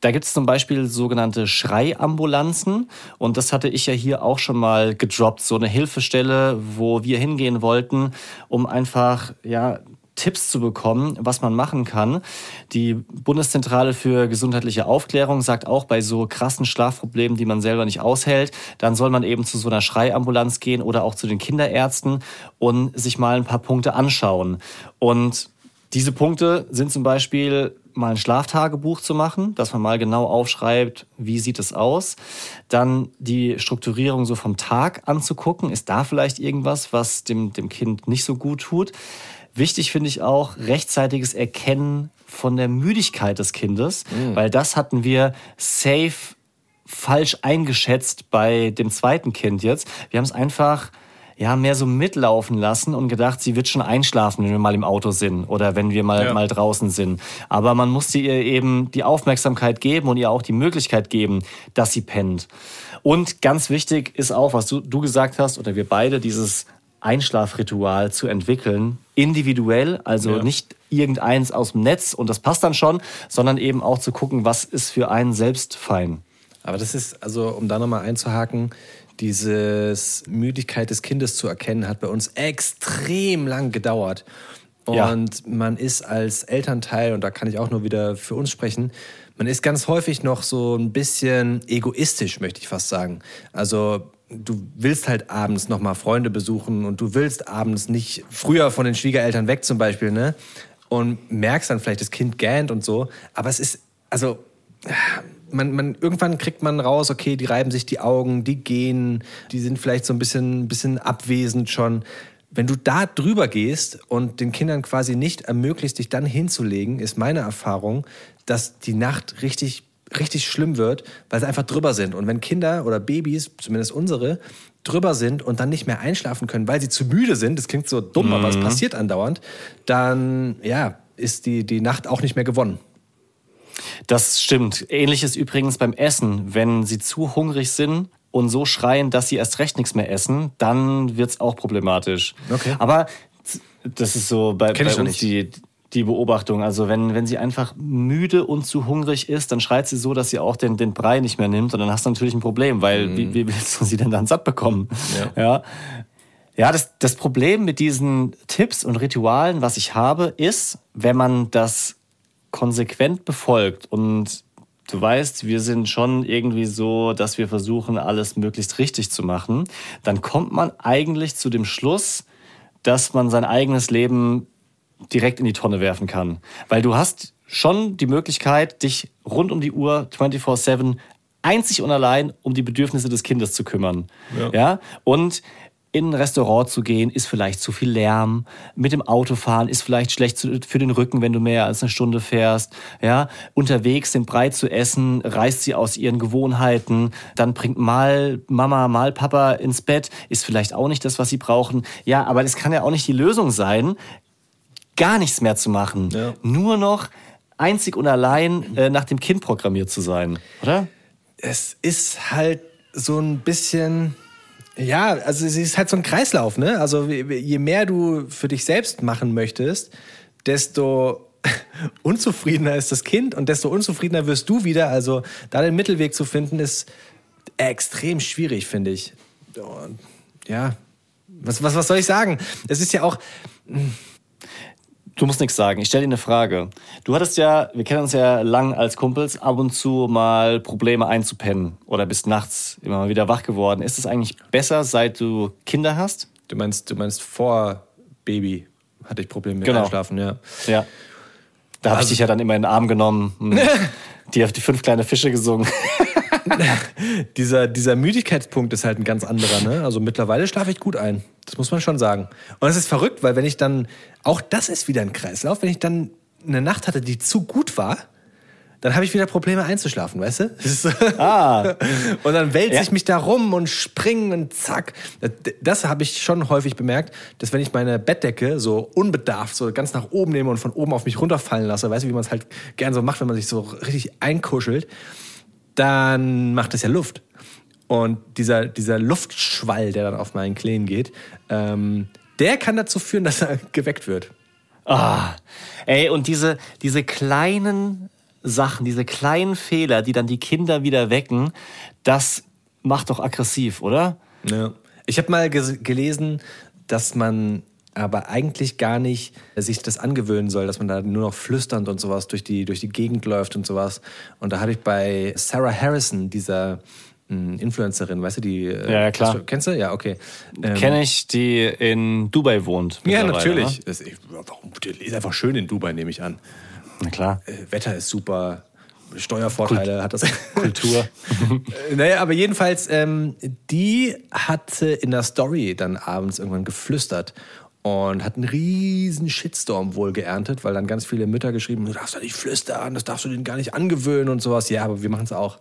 Da gibt es zum Beispiel sogenannte Schreiambulanzen und das hatte ich ja hier auch schon mal gedroppt, so eine Hilfestelle, wo wir hingehen wollten, um einfach ja Tipps zu bekommen, was man machen kann. Die Bundeszentrale für gesundheitliche Aufklärung sagt auch bei so krassen Schlafproblemen, die man selber nicht aushält, dann soll man eben zu so einer Schreiambulanz gehen oder auch zu den Kinderärzten und sich mal ein paar Punkte anschauen. Und diese Punkte sind zum Beispiel mal ein Schlaftagebuch zu machen, dass man mal genau aufschreibt, wie sieht es aus. Dann die Strukturierung so vom Tag anzugucken. Ist da vielleicht irgendwas, was dem, dem Kind nicht so gut tut? Wichtig finde ich auch rechtzeitiges Erkennen von der Müdigkeit des Kindes, weil das hatten wir safe falsch eingeschätzt bei dem zweiten Kind jetzt. Wir haben es einfach ja, mehr so mitlaufen lassen und gedacht, sie wird schon einschlafen, wenn wir mal im Auto sind oder wenn wir mal, Ja. mal draußen sind. Aber man musste ihr eben die Aufmerksamkeit geben und ihr auch die Möglichkeit geben, dass sie pennt. Und ganz wichtig ist auch, was du, du gesagt hast, oder wir beide, dieses Einschlafritual zu entwickeln, individuell, also Ja. nicht irgendeins aus dem Netz und das passt dann schon, sondern eben auch zu gucken, was ist für einen selbst fein. Aber das ist, also um da nochmal einzuhaken, dieses Müdigkeit des Kindes zu erkennen, hat bei uns extrem lang gedauert. Und Ja. man ist als Elternteil, und da kann ich auch nur wieder für uns sprechen, man ist ganz häufig noch so ein bisschen egoistisch, möchte ich fast sagen. Also du willst halt abends nochmal Freunde besuchen und du willst abends nicht früher von den Schwiegereltern weg zum Beispiel, ne? Und merkst dann vielleicht, das Kind gähnt und so. Aber es ist, also man, man, irgendwann kriegt man raus, okay, die reiben sich die Augen, die gehen, die sind vielleicht so ein bisschen, bisschen abwesend schon. Wenn du da drüber gehst und den Kindern quasi nicht ermöglicht, dich dann hinzulegen, ist meine Erfahrung, dass die Nacht richtig, richtig schlimm wird, weil sie einfach drüber sind. Und wenn Kinder oder Babys, zumindest unsere, drüber sind und dann nicht mehr einschlafen können, weil sie zu müde sind, das klingt so dumm, aber es passiert andauernd, dann, ja, ist die, die Nacht auch nicht mehr gewonnen. Das stimmt. Ähnliches übrigens beim Essen. Wenn sie zu hungrig sind und so schreien, dass sie erst recht nichts mehr essen, dann wird es auch problematisch. Okay. Aber das ist so bei, bei uns die, die Beobachtung. Also wenn, wenn sie einfach müde und zu hungrig ist, dann schreit sie so, dass sie auch den, den Brei nicht mehr nimmt. Und dann hast du natürlich ein Problem, weil wie, wie willst du sie denn dann satt bekommen? Ja. ja. Ja, das, das Problem mit diesen Tipps und Ritualen, was ich habe, ist, wenn man das konsequent befolgt und du weißt, wir sind schon irgendwie so, dass wir versuchen, alles möglichst richtig zu machen, dann kommt man eigentlich zu dem Schluss, dass man sein eigenes Leben direkt in die Tonne werfen kann. Weil du hast schon die Möglichkeit, dich rund um die Uhr 24-7 einzig und allein um die Bedürfnisse des Kindes zu kümmern. Ja. Ja? Und in ein Restaurant zu gehen, ist vielleicht zu viel Lärm. Mit dem Auto fahren ist vielleicht schlecht für den Rücken, wenn du mehr als eine Stunde fährst. Ja, unterwegs den Brei zu essen, reißt sie aus ihren Gewohnheiten. Dann bringt mal Mama, mal Papa ins Bett, ist vielleicht auch nicht das, was sie brauchen. Ja, aber das kann ja auch nicht die Lösung sein, gar nichts mehr zu machen. Ja. Nur noch einzig und allein äh, nach dem Kind programmiert zu sein, oder? es ist halt so ein bisschen, ja, also es ist halt so ein Kreislauf, ne? Also je mehr du für dich selbst machen möchtest, desto unzufriedener ist das Kind und desto unzufriedener wirst du wieder. Also da den Mittelweg zu finden, ist extrem schwierig, finde ich. Und, ja, was, was, was soll ich sagen? Es ist ja auch, Du musst nichts sagen. Ich stelle dir eine Frage. Du hattest ja, wir kennen uns ja lang als Kumpels, ab und zu mal Probleme einzupennen oder bist nachts immer mal wieder wach geworden. Ist es eigentlich besser, seit du Kinder hast? du meinst, du meinst vor Baby hatte ich Probleme mit Genau. Einschlafen, ja. Ja. Da habe ich Also- dich ja dann immer in den Arm genommen, dir auf die fünf kleine Fische gesungen. dieser, dieser Müdigkeitspunkt ist halt ein ganz anderer. Ne? Also mittlerweile schlafe ich gut ein. Das muss man schon sagen. Und es ist verrückt, weil wenn ich dann, auch das ist wieder ein Kreislauf, wenn ich dann eine Nacht hatte, die zu gut war, dann habe ich wieder Probleme einzuschlafen, weißt du? Ah. Und dann wälze Ja. ich mich da rum und springe und zack. Das, das habe ich schon häufig bemerkt, dass wenn ich meine Bettdecke so unbedarft so ganz nach oben nehme und von oben auf mich runterfallen lasse, weißt du, wie man es halt gern so macht, wenn man sich so richtig einkuschelt, dann macht es ja Luft. Und dieser, dieser Luftschwall, der dann auf meinen Kleen geht, ähm, der kann dazu führen, dass er geweckt wird. Ah, ey, und diese, diese kleinen Sachen, diese kleinen Fehler, die dann die Kinder wieder wecken, das macht doch aggressiv, oder? Ja. Ich habe mal gelesen, dass man aber eigentlich gar nicht sich das angewöhnen soll, dass man da nur noch flüsternd und sowas durch die, durch die Gegend läuft und sowas. Und da habe ich bei Sarah Harrison, dieser mh, Influencerin, weißt du, die... äh, Ja, ja, klar. du- Kennst du? Ja, okay. Ähm, Kenne ich, die in Dubai wohnt. Ja, natürlich. Ne? Ich, warum, die ist einfach schön in Dubai, nehme ich an. Na klar. Äh, Wetter ist super, Steuervorteile hat das. Kultur. Äh, naja, aber jedenfalls, ähm, die hatte in der Story dann abends irgendwann geflüstert. und hat einen riesen Shitstorm wohl geerntet, weil dann ganz viele Mütter geschrieben, du darfst doch nicht flüstern, das darfst du denen gar nicht angewöhnen und sowas. Ja, aber wir machen es auch.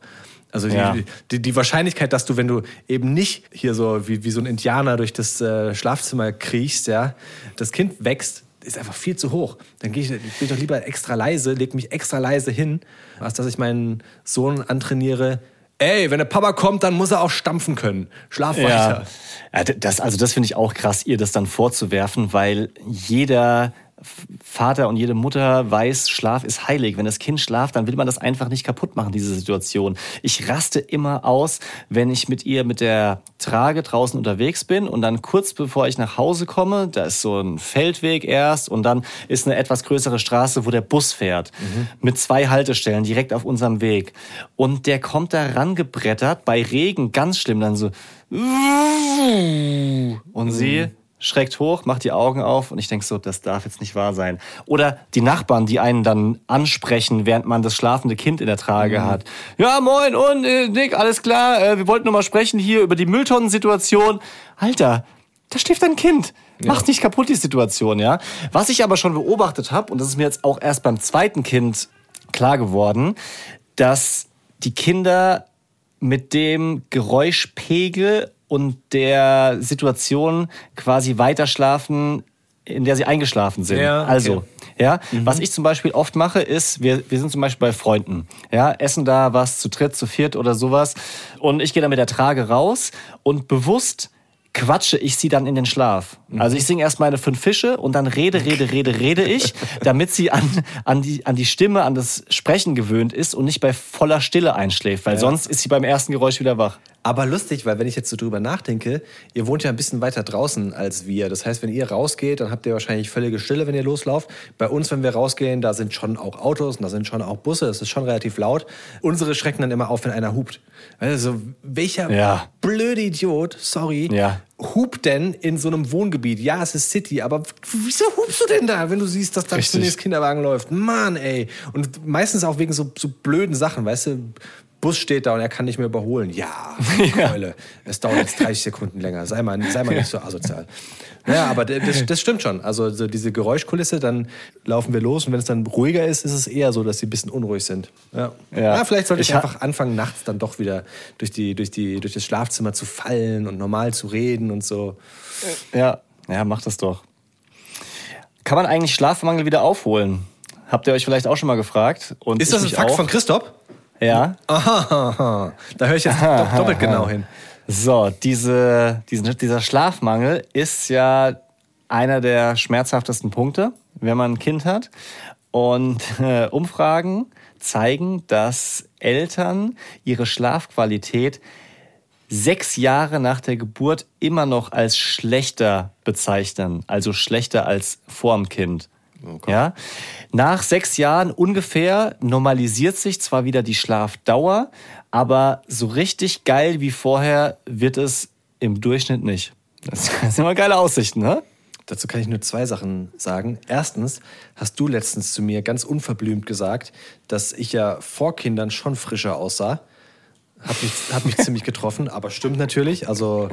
Also die, Ja. die, die Wahrscheinlichkeit, dass du, wenn du eben nicht hier so wie, wie so ein Indianer durch das äh, Schlafzimmer kriechst, ja, das Kind wächst, ist einfach viel zu hoch. Dann gehe ich, bin ich doch lieber extra leise, leg mich extra leise hin, als dass ich meinen Sohn antrainiere. Ey, wenn der Papa kommt, dann muss er auch stampfen können. Schlaf Ja. weiter. ja d- das, also das finde ich auch krass, ihr das dann vorzuwerfen, weil jeder Vater und jede Mutter weiß, Schlaf ist heilig. Wenn das Kind schlaft, dann will man das einfach nicht kaputt machen, diese Situation. Ich raste immer aus, wenn ich mit ihr mit der Trage draußen unterwegs bin und dann kurz bevor ich nach Hause komme, da ist so ein Feldweg erst und dann ist eine etwas größere Straße, wo der Bus fährt. Mit zwei Haltestellen direkt auf unserem Weg. Und der kommt da rangebrettert, bei Regen ganz schlimm, dann so und sie schreckt hoch, macht die Augen auf und ich denke so, das darf jetzt nicht wahr sein. Oder die Nachbarn, die einen dann ansprechen, während man das schlafende Kind in der Trage hat. Ja, moin und äh, Nick, alles klar, äh, wir wollten nur mal sprechen hier über die Mülltonnensituation. Alter, da schläft ein Kind. Mach's nicht kaputt, die Situation, ja. Was ich aber schon beobachtet habe, und das ist mir jetzt auch erst beim zweiten Kind klar geworden, dass die Kinder mit dem Geräuschpegel und der Situation quasi weiterschlafen, in der sie eingeschlafen sind. Ja, okay. Also, ja, was ich zum Beispiel oft mache, ist, wir, wir sind zum Beispiel bei Freunden, ja, essen da was zu dritt, zu viert oder sowas und ich gehe dann mit der Trage raus und bewusst quatsche ich sie dann in den Schlaf. Also ich singe erst meine fünf Fische und dann rede, rede, rede, rede ich, damit sie an, an, die, an die Stimme, an das Sprechen gewöhnt ist und nicht bei voller Stille einschläft, weil sonst ist sie beim ersten Geräusch wieder wach. Aber lustig, weil wenn ich jetzt so drüber nachdenke, ihr wohnt ja ein bisschen weiter draußen als wir. Das heißt, wenn ihr rausgeht, dann habt ihr wahrscheinlich völlige Stille, wenn ihr loslauft. Bei uns, wenn wir rausgehen, da sind schon auch Autos und da sind schon auch Busse. Es ist schon relativ laut. Unsere schrecken dann immer auf, wenn einer hupt. Also, welcher Ja. blöde Idiot, sorry, Ja. hupt denn in so einem Wohngebiet? Ja, es ist City, aber wieso hupst du denn da, wenn du siehst, dass da zunächst Kinderwagen läuft? Mann, ey. Und meistens auch wegen so, so blöden Sachen, weißt du? Bus steht da und er kann nicht mehr überholen. Ja, Keule. Es dauert jetzt 30 Sekunden länger. Sei mal, sei mal nicht so asozial. Naja, aber das, das stimmt schon. Also so diese Geräuschkulisse, dann laufen wir los und wenn es dann ruhiger ist, ist es eher so, dass sie ein bisschen unruhig sind. Ja. Ja. Ja, vielleicht sollte ich, Ich einfach anfangen, nachts dann doch wieder durch, die, durch, die, durch das Schlafzimmer zu fallen und normal zu reden und so. Ja, ja, macht das doch. Kann man eigentlich Schlafmangel wieder aufholen? Habt ihr euch vielleicht auch schon mal gefragt? Und Ist das ein Fakt auch. von Christoph? Ja. Aha, da höre ich jetzt do- doppelt genau hin. So, diese, diesen, dieser Schlafmangel ist ja einer der schmerzhaftesten Punkte, wenn man ein Kind hat. Und äh, Umfragen zeigen, dass Eltern ihre Schlafqualität sechs Jahre nach der Geburt immer noch als schlechter bezeichnen, also schlechter als vorm Kind. Ja? Nach sechs Jahren ungefähr normalisiert sich zwar wieder die Schlafdauer, aber so richtig geil wie vorher wird es im Durchschnitt nicht. Das sind immer geile Aussichten, ne? Dazu kann ich nur zwei Sachen sagen. Erstens hast du letztens zu mir ganz unverblümt gesagt, dass ich ja vor Kindern schon frischer aussah. Hat mich, hat mich ziemlich getroffen, aber stimmt natürlich. Also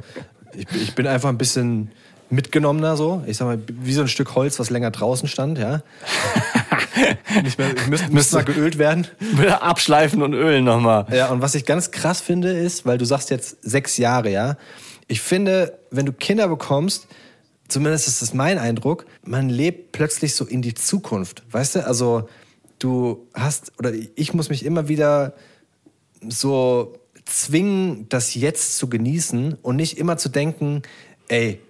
ich, ich bin einfach ein bisschen mitgenommener so. Ich sag mal, wie so ein Stück Holz, was länger draußen stand, ja. Nicht mehr, müsste, müsste mal geölt werden. Abschleifen und ölen nochmal. Ja, und was ich ganz krass finde, ist, weil du sagst jetzt sechs Jahre, ja. Ich finde, wenn du Kinder bekommst, zumindest ist das mein Eindruck, man lebt plötzlich so in die Zukunft. Weißt du, also du hast, oder ich muss mich immer wieder so zwingen, das jetzt zu genießen und nicht immer zu denken, ey,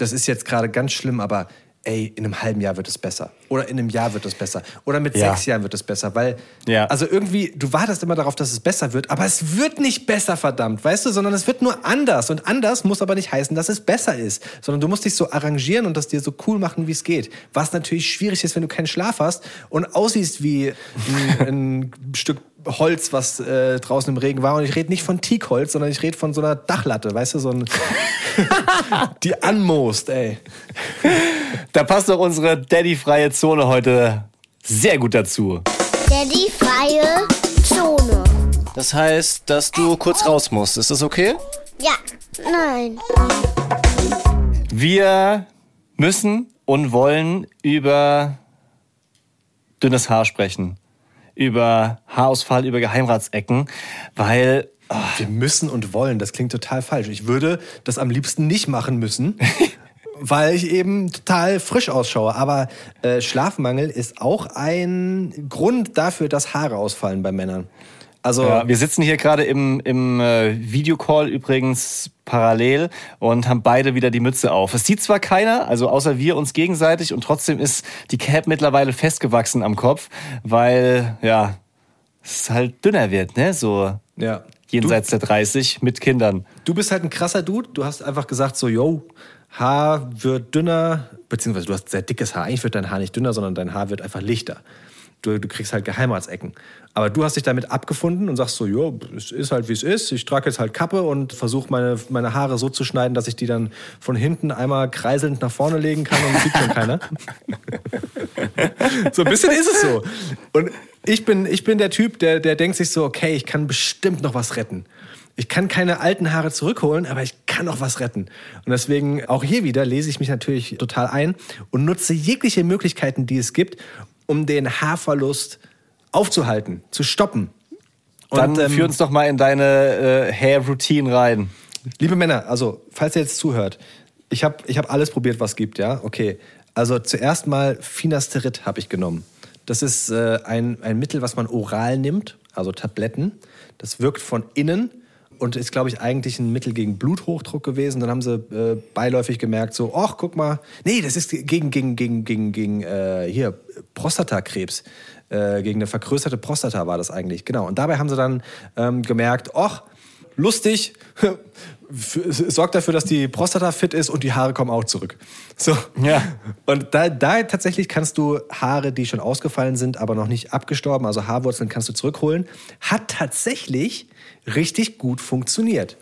das ist jetzt gerade ganz schlimm, aber ey, in einem halben Jahr wird es besser. Oder in einem Jahr wird es besser. Oder mit Ja. sechs Jahren wird es besser. Weil, Ja. also irgendwie, du wartest immer darauf, dass es besser wird, aber es wird nicht besser, verdammt, weißt du, sondern es wird nur anders. Und anders muss aber nicht heißen, dass es besser ist, sondern du musst dich so arrangieren und das dir so cool machen, wie es geht. Was natürlich schwierig ist, wenn du keinen Schlaf hast und aussiehst wie ein, ein Stück Holz, was äh, draußen im Regen war. Und ich rede nicht von Teakholz, sondern ich rede von so einer Dachlatte, weißt du, so ein, die anmoost, ey. Da passt doch unsere Daddy-freie Zone heute sehr gut dazu. Daddy freie Zone. Das heißt, dass du kurz raus musst. Ist das okay? Ja, nein. Wir müssen und wollen über dünnes Haar sprechen. Über Haarausfall, über Geheimratsecken, weil Wir müssen und wollen, das klingt total falsch. Ich würde das am liebsten nicht machen müssen, weil ich eben total frisch ausschaue. Aber äh, Schlafmangel ist auch ein Grund dafür, dass Haare ausfallen bei Männern. Also Ja, wir sitzen hier gerade im, im äh, Videocall übrigens parallel und haben beide wieder die Mütze auf. Es sieht zwar keiner, also außer wir uns gegenseitig und trotzdem ist die Cap mittlerweile festgewachsen am Kopf, weil ja, es halt dünner wird, ne? So ja. jenseits der 30 mit Kindern. Du bist halt ein krasser Dude. Du hast einfach gesagt so, yo, Haar wird dünner, beziehungsweise du hast sehr dickes Haar. Eigentlich wird dein Haar nicht dünner, sondern dein Haar wird einfach lichter. Du, du kriegst halt Geheimratsecken. Aber du hast dich damit abgefunden und sagst so, jo, es ist halt wie es ist. Ich trage jetzt halt Kappe und versuche meine, meine Haare so zu schneiden, dass ich die dann von hinten einmal kreiselnd nach vorne legen kann und sieht schon keiner. so ein bisschen ist es so. Und ich bin, ich bin der Typ, der, der denkt sich so, okay, ich kann bestimmt noch was retten. Ich kann keine alten Haare zurückholen, aber ich kann noch was retten. Und deswegen auch hier wieder lese ich mich natürlich total ein und nutze jegliche Möglichkeiten, die es gibt, um den Haarverlust aufzuhalten, zu stoppen. Dann Und, ähm, führ uns doch mal in deine äh, Hair-Routine rein. Liebe Männer, also falls ihr jetzt zuhört, ich habe ich hab alles probiert, was es gibt, ja? Okay. Also zuerst mal Finasterid habe ich genommen. Das ist äh, ein, ein Mittel, was man oral nimmt, also Tabletten. Das wirkt von innen und ist, glaube ich, eigentlich ein Mittel gegen Bluthochdruck gewesen. Dann haben sie äh, beiläufig gemerkt, so, ach, guck mal, nee, das ist gegen, gegen, gegen, gegen, gegen äh, hier, Prostatakrebs. Äh, gegen eine vergrößerte Prostata war das eigentlich, genau. Und dabei haben sie dann ähm, gemerkt, ach, lustig, sorgt dafür, dass die Prostata fit ist und die Haare kommen auch zurück. So. Ja. Und da, da tatsächlich kannst du Haare, die schon ausgefallen sind, aber noch nicht abgestorben, also Haarwurzeln kannst du zurückholen, hat tatsächlich richtig gut funktioniert.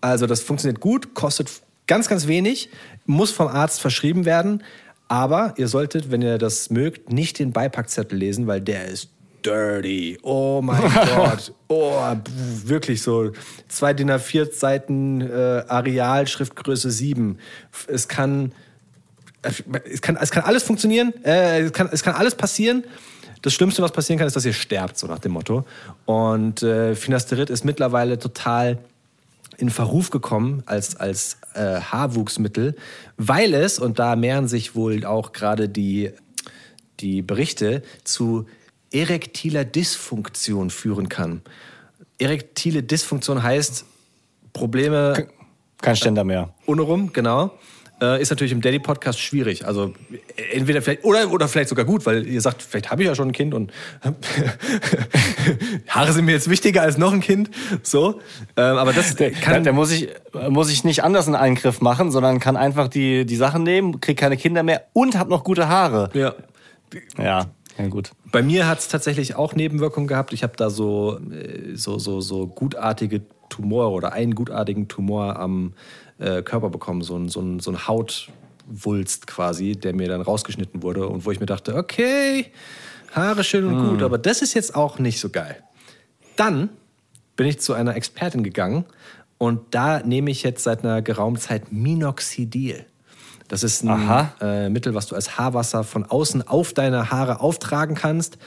Also das funktioniert gut, kostet ganz, ganz wenig, muss vom Arzt verschrieben werden. Aber ihr solltet, wenn ihr das mögt, nicht den Beipackzettel lesen, weil der ist dirty. Oh mein Gott. Oh, wirklich so. Zwei DIN A4 Seiten äh, Areal, Schriftgröße 7. Es kann, es kann, es kann alles funktionieren. Äh, es, kann, es kann alles passieren. Das Schlimmste, was passieren kann, ist, dass ihr sterbt, so nach dem Motto. Und äh, Finasterid ist mittlerweile total in Verruf gekommen als, als äh, Haarwuchsmittel, weil es, und da mehren sich wohl auch gerade die, die Berichte, zu erektiler Dysfunktion führen kann. Erektile Dysfunktion heißt Probleme Kein Ständer mehr. ohne rum, genau. Äh, ist natürlich im Daddy-Podcast schwierig. Also äh, entweder vielleicht, oder, oder vielleicht sogar gut, weil ihr sagt, vielleicht habe ich ja schon ein Kind und Haare sind mir jetzt wichtiger als noch ein Kind. So. Ähm, aber das Der, kann. der muss, ich, muss ich nicht anders einen Eingriff machen, sondern kann einfach die, die Sachen nehmen, kriegt keine Kinder mehr und hat noch gute Haare. ja. Ja, ja gut. Bei mir hat es tatsächlich auch Nebenwirkungen gehabt. Ich habe da so, äh, so, so, so gutartige Tumore oder einen gutartigen Tumor am äh, Körper bekommen. So ein, so ein, so ein Hautwulst quasi, der mir dann rausgeschnitten wurde und wo ich mir dachte, okay, Haare schön und gut, aber das ist jetzt auch nicht so geil. Dann bin ich zu einer Expertin gegangen und da nehme ich jetzt seit einer geraumen Zeit Minoxidil. Das ist ein äh, Mittel, was du als Haarwasser von außen auf deine Haare auftragen kannst.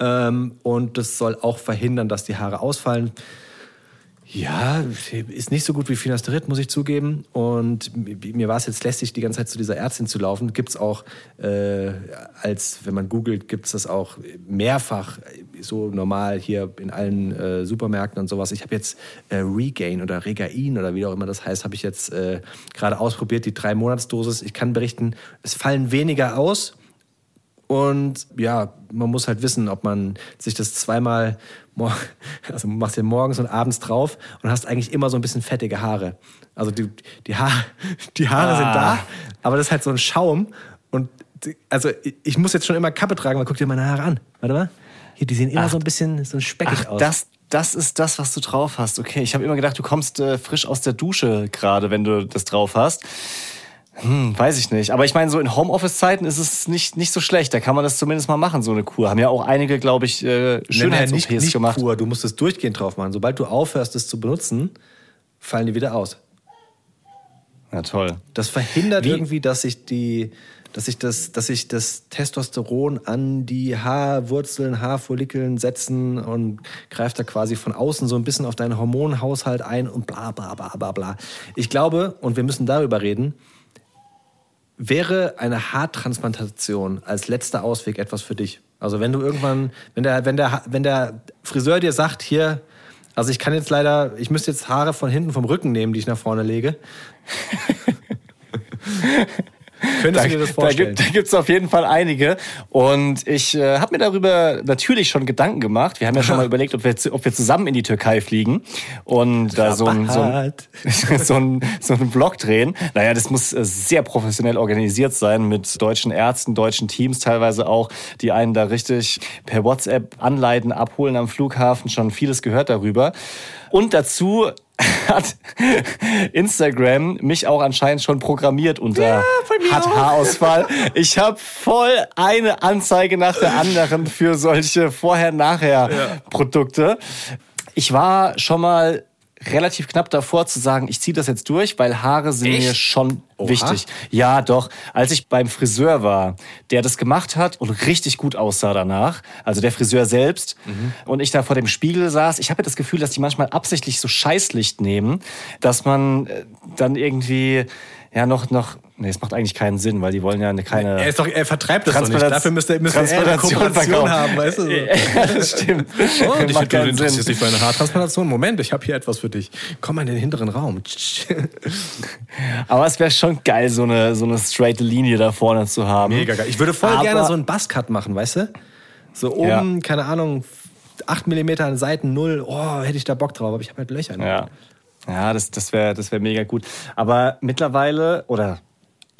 Ähm, und das soll auch verhindern, dass die Haare ausfallen. Ja, ist nicht so gut wie Finasterid, muss ich zugeben. Und mir war es jetzt lästig, die ganze Zeit zu dieser Ärztin zu laufen. Gibt es auch, äh, als wenn man googelt, gibt es das auch mehrfach so normal hier in allen äh, Supermärkten und sowas. Ich habe jetzt äh, Regain oder Regain oder wie auch immer das heißt, habe ich jetzt äh, gerade ausprobiert, die drei Monatsdosis. Ich kann berichten, es fallen weniger aus. Und ja, man muss halt wissen, ob man sich das zweimal, also machst dir morgens und abends drauf und hast eigentlich immer so ein bisschen fettige Haare. Also die, die, Haare, die Haare sind da, aber das ist halt so ein Schaum. Und die- also ich- muss jetzt schon immer Kappe tragen, weil guck dir meine Haare an. Warte mal. Hier, die sehen immer so ein bisschen so speckig Ach, aus. das, das ist das, was du drauf hast. Okay, ich habe immer gedacht, du kommst äh, frisch aus der Dusche gerade, wenn du das drauf hast. Hm, weiß ich nicht. Aber ich meine, so in Homeoffice-Zeiten ist es nicht, nicht so schlecht. Da kann man das zumindest mal machen, so eine Kur. Haben ja auch einige, glaube ich, äh, Schönheits-OPs nicht, nicht gemacht. pur. Du musst es durchgehend drauf machen. Sobald du aufhörst, es zu benutzen, fallen die wieder aus. Ja, toll. Das verhindert Wie- irgendwie, dass sich die, dass sich das, dass sich das Testosteron an die Haarwurzeln, Haarfollikeln setzen und greift da quasi von außen so ein bisschen auf deinen Hormonhaushalt ein und bla bla bla bla bla. Ich glaube, und wir müssen darüber reden, wäre eine Haartransplantation als letzter Ausweg etwas für dich? Also wenn du irgendwann, wenn der, wenn der, wenn der Friseur dir sagt, hier, also ich kann jetzt leider, ich müsste jetzt Haare von hinten vom Rücken nehmen, die ich nach vorne lege. Könntest du dir das Da, vorstellen? gibt, da gibt's auf jeden Fall einige. Und ich äh, habe mir darüber natürlich schon Gedanken gemacht. Wir haben ja schon mal überlegt, ob wir, ob wir zusammen in die Türkei fliegen und da so ein, so, ein, so, ein, so einen Vlog drehen. Naja, das muss äh, sehr professionell organisiert sein mit deutschen Ärzten, deutschen Teams teilweise auch, die einen da richtig per WhatsApp anleiten, abholen am Flughafen. Schon vieles gehört darüber. Und dazu hat Instagram mich auch anscheinend schon programmiert unter hat Haarausfall. Ich habe voll eine Anzeige nach der anderen für solche Vorher-Nachher-Produkte. Ich war schon mal relativ knapp davor zu sagen, ich ziehe das jetzt durch, weil Haare sind Echt? mir schon Oha. wichtig. Ja, doch. Als ich beim Friseur war, der das gemacht hat und richtig gut aussah danach, also der Friseur selbst, und ich da vor dem Spiegel saß, ich habe das Gefühl, dass die manchmal absichtlich so Scheißlicht nehmen, dass man äh, dann irgendwie ja noch noch nee, es macht eigentlich keinen Sinn, weil die wollen ja eine, keine Er, ist doch, er vertreibt das doch nicht. Dafür müsste, müsste er eine Kooperation haben, weißt du? Ja, das stimmt. Oh, dich, Macht keinen Sinn. dich für eine Haartransplantation? Moment, ich habe hier etwas für dich. Komm mal in den hinteren Raum. Aber es wäre schon geil, so eine, so eine straight Linie da vorne zu haben. Mega geil. Ich würde voll Aber- gerne so einen Buzzcut machen, weißt du? So oben, keine Ahnung, 8 mm an Seiten, 0. Oh, hätte ich da Bock drauf, aber ich habe halt Löcher. Ne? Ja, ja das, das wäre das wär mega gut. Aber mittlerweile oder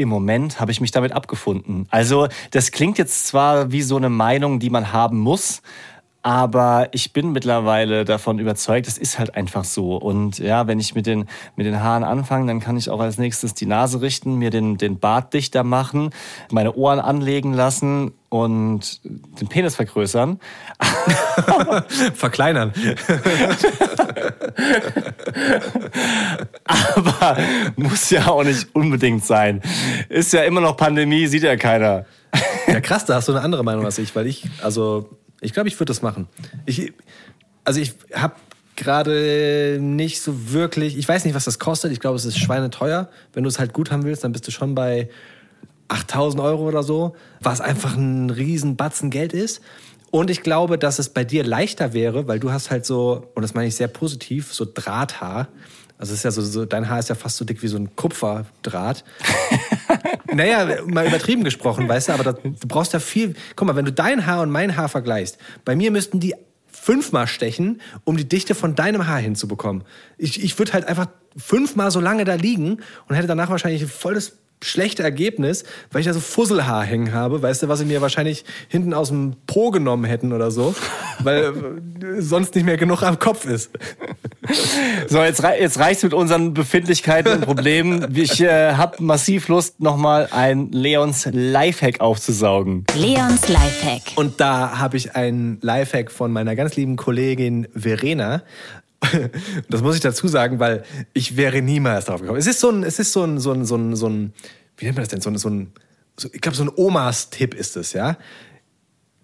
im Moment habe ich mich damit abgefunden. Also das klingt jetzt zwar wie so eine Meinung, die man haben muss, aber ich bin mittlerweile davon überzeugt, es ist halt einfach so. Und ja, wenn ich mit den, mit den Haaren anfange, dann kann ich auch als nächstes die Nase richten, mir den, den Bart dichter machen, meine Ohren anlegen lassen und den Penis vergrößern. Verkleinern. Aber muss ja auch nicht unbedingt sein. Ist ja immer noch Pandemie, sieht ja keiner. Ja, krass, da hast du eine andere Meinung als ich, weil ich, also, ich glaube, ich würde das machen. Ich, also, ich habe gerade nicht so wirklich, ich weiß nicht, was das kostet. Ich glaube, es ist schweineteuer. Wenn du es halt gut haben willst, dann bist du schon bei 8000 Euro oder so, was einfach ein riesen Batzen Geld ist. Und ich glaube, dass es bei dir leichter wäre, weil du hast halt so, und das meine ich sehr positiv, so Drahthaar. Also es ist ja so, so, dein Haar ist ja fast so dick wie so ein Kupferdraht. naja, mal übertrieben gesprochen, weißt du, aber das, du brauchst ja viel. Guck mal, wenn du dein Haar und mein Haar vergleichst, bei mir müssten die fünfmal stechen, um die Dichte von deinem Haar hinzubekommen. Ich, ich würde halt einfach fünfmal so lange da liegen und hätte danach wahrscheinlich ein volles schlechte Ergebnis, weil ich da so Fusselhaar hängen habe, weißt du, was sie mir wahrscheinlich hinten aus dem Po genommen hätten oder so, weil äh, sonst nicht mehr genug am Kopf ist. So, jetzt, rei jetzt reicht's mit unseren Befindlichkeiten und Problemen. Ich äh, habe massiv Lust, nochmal ein Leons Lifehack aufzusaugen. Leons Lifehack. Und da habe ich einen Lifehack von meiner ganz lieben Kollegin Verena. Das muss ich dazu sagen, weil ich wäre niemals drauf gekommen. Es ist so ein, es ist so ein, so ein, so ein, so ein wie nennt man das denn? So ein, so ein so, ich glaube, so ein Omas-Tipp ist es, ja.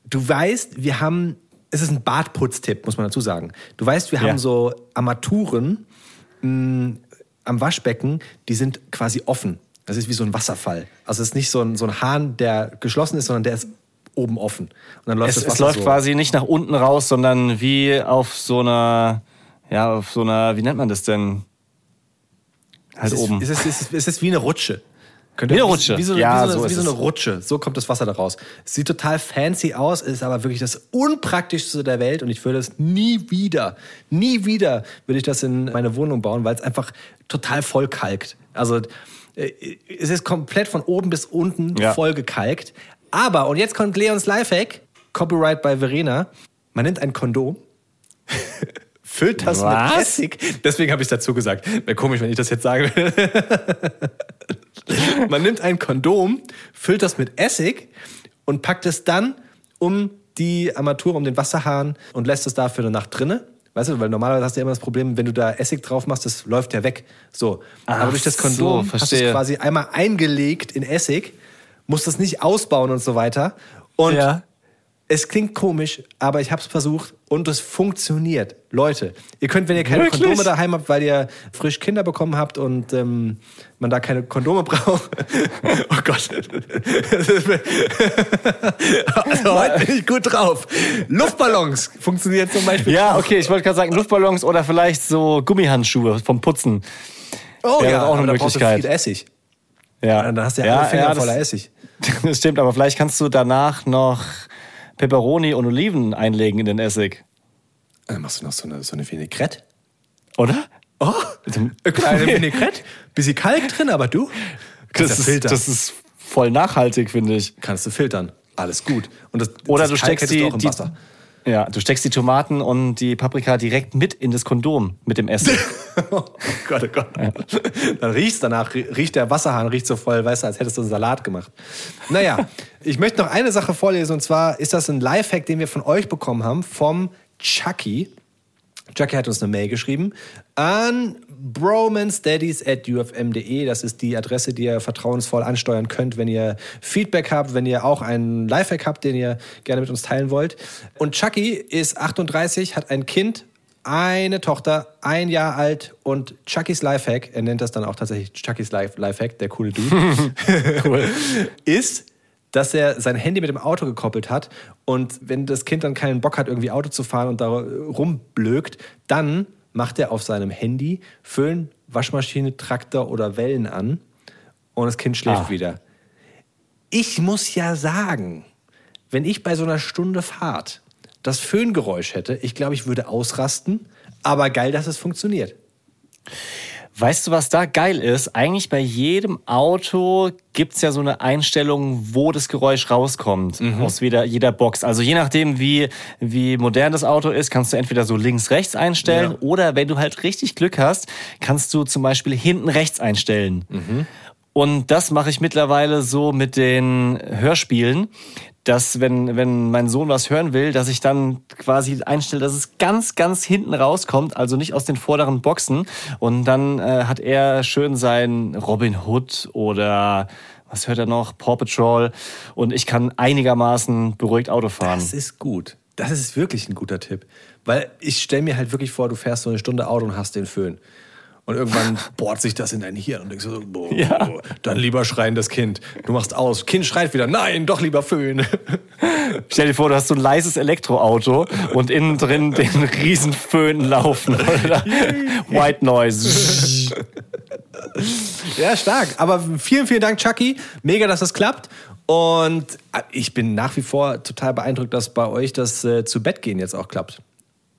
Du weißt, wir haben, es ist ein Bartputz-Tipp, muss man dazu sagen. Du weißt, wir Ja. haben so Armaturen mh, am Waschbecken, die sind quasi offen. Das ist wie so ein Wasserfall. Also es ist nicht so ein, so ein Hahn, der geschlossen ist, sondern der ist oben offen. Und dann läuft Es, das es Wasser läuft so. quasi nicht nach unten raus, sondern wie auf so einer, ja, auf so einer, wie nennt man das denn? Halt es ist, oben. Es ist, es, ist, es ist wie eine Rutsche. Könnt Wie eine Rutsche. Wie so, Ja, wie so, so wie so eine. Rutsche. So kommt das Wasser da raus. Es sieht total fancy aus, ist aber wirklich das Unpraktischste der Welt und ich würde es nie wieder, nie wieder würde ich das in meine Wohnung bauen, weil es einfach total voll kalkt. Also äh, es ist komplett von oben bis unten Ja. voll gekalkt. Aber, und jetzt kommt Leons Lifehack, Copyright bei Verena, man nimmt ein Kondom, füllt das Was? mit Essig. Deswegen habe ich dazu gesagt. Wäre komisch, wenn ich das jetzt sage. Man nimmt ein Kondom, füllt das mit Essig und packt es dann um die Armatur, um den Wasserhahn und lässt es da für eine Nacht drinne. Weißt du, weil normalerweise hast du ja immer das Problem, wenn du da Essig drauf machst, das läuft ja weg. So. Ach Aber durch das so, Kondom hast du es quasi einmal eingelegt in Essig, musst das nicht ausbauen und so weiter. Und Ja. Es klingt komisch, aber ich habe es versucht und es funktioniert. Leute, ihr könnt, wenn ihr keine Wirklich? Kondome daheim habt, weil ihr frisch Kinder bekommen habt und ähm, man da keine Kondome braucht. oh Gott. also heute bin ich gut drauf. Luftballons funktionieren zum Beispiel. Ja, okay, ich wollte gerade sagen, Luftballons oder vielleicht so Gummihandschuhe vom Putzen. oh wäre ja, auch eine Möglichkeit. viel Essig. Ja, Dann hast du ja, alle Finger voller das, Essig. das stimmt, aber vielleicht kannst du danach noch Peperoni und Oliven einlegen in den Essig. Dann machst du noch so eine, so eine Vinaigrette. Oder? Oh, eine kleine Vinaigrette. Bisschen Kalk drin, aber du kannst Das ja ist, filtern. das ist voll nachhaltig, finde ich. kannst du filtern. Alles gut. Und das, Oder das du Kalk steckst die, du auch im die, Wasser. Ja, du steckst die Tomaten und die Paprika direkt mit in das Kondom mit dem Essig. Oh Gott, oh Gott. Dann riecht's danach, riecht der Wasserhahn riecht so voll, weißt du, als hättest du einen Salat gemacht. Naja, ich möchte noch eine Sache vorlesen und zwar ist das ein Lifehack, den wir von euch bekommen haben, vom Chucky. Chucky hat uns eine Mail geschrieben an bromanstudies at ufm.de. Das ist die Adresse, die ihr vertrauensvoll ansteuern könnt, wenn ihr Feedback habt, wenn ihr auch einen Lifehack habt, den ihr gerne mit uns teilen wollt. Und Chucky ist 38, hat ein Kind, eine Tochter, ein Jahr alt und Chuckys Lifehack, er nennt das dann auch tatsächlich Chuckys Life Lifehack, der coole Dude, ist, dass er sein Handy mit dem Auto gekoppelt hat und wenn das Kind dann keinen Bock hat, irgendwie Auto zu fahren und da rumblökt, dann macht er auf seinem Handy Föhn, Waschmaschine, Traktor oder Wellen an und das Kind schläft Ah. wieder. Ich muss ja sagen, wenn ich bei so einer Stunde Fahrt das Föhngeräusch hätte, ich glaube, ich würde ausrasten, aber geil, dass es funktioniert. Weißt du, was da geil ist? Eigentlich bei jedem Auto gibt's ja so eine Einstellung, wo das Geräusch rauskommt aus jeder, jeder Box. Also je nachdem, wie, wie modern das Auto ist, kannst du entweder so links, rechts einstellen Ja. oder wenn du halt richtig Glück hast, kannst du zum Beispiel hinten rechts einstellen. Und das mache ich mittlerweile so mit den Hörspielen, dass wenn, wenn mein Sohn was hören will, dass ich dann quasi einstelle, dass es ganz, ganz hinten rauskommt, also nicht aus den vorderen Boxen. Und dann äh, hat er schön sein Robin Hood oder was hört er noch? Paw Patrol. Und ich kann einigermaßen beruhigt Auto fahren. Das ist gut. Das ist wirklich ein guter Tipp. Weil ich stelle mir halt wirklich vor, du fährst so eine Stunde Auto und hast den Föhn. Und irgendwann bohrt sich das in dein Hirn und denkst so, boah, Ja. dann lieber schreien das Kind. Du machst aus. Kind schreit wieder, nein, doch lieber Föhn. Stell dir vor, du hast so ein leises Elektroauto und innen drin den riesen Föhn laufen. Oder? White Noise. Ja, stark. Aber vielen, vielen Dank, Chucky. Mega, dass das klappt. Und ich bin nach wie vor total beeindruckt, dass bei euch das äh, zu Bett gehen jetzt auch klappt.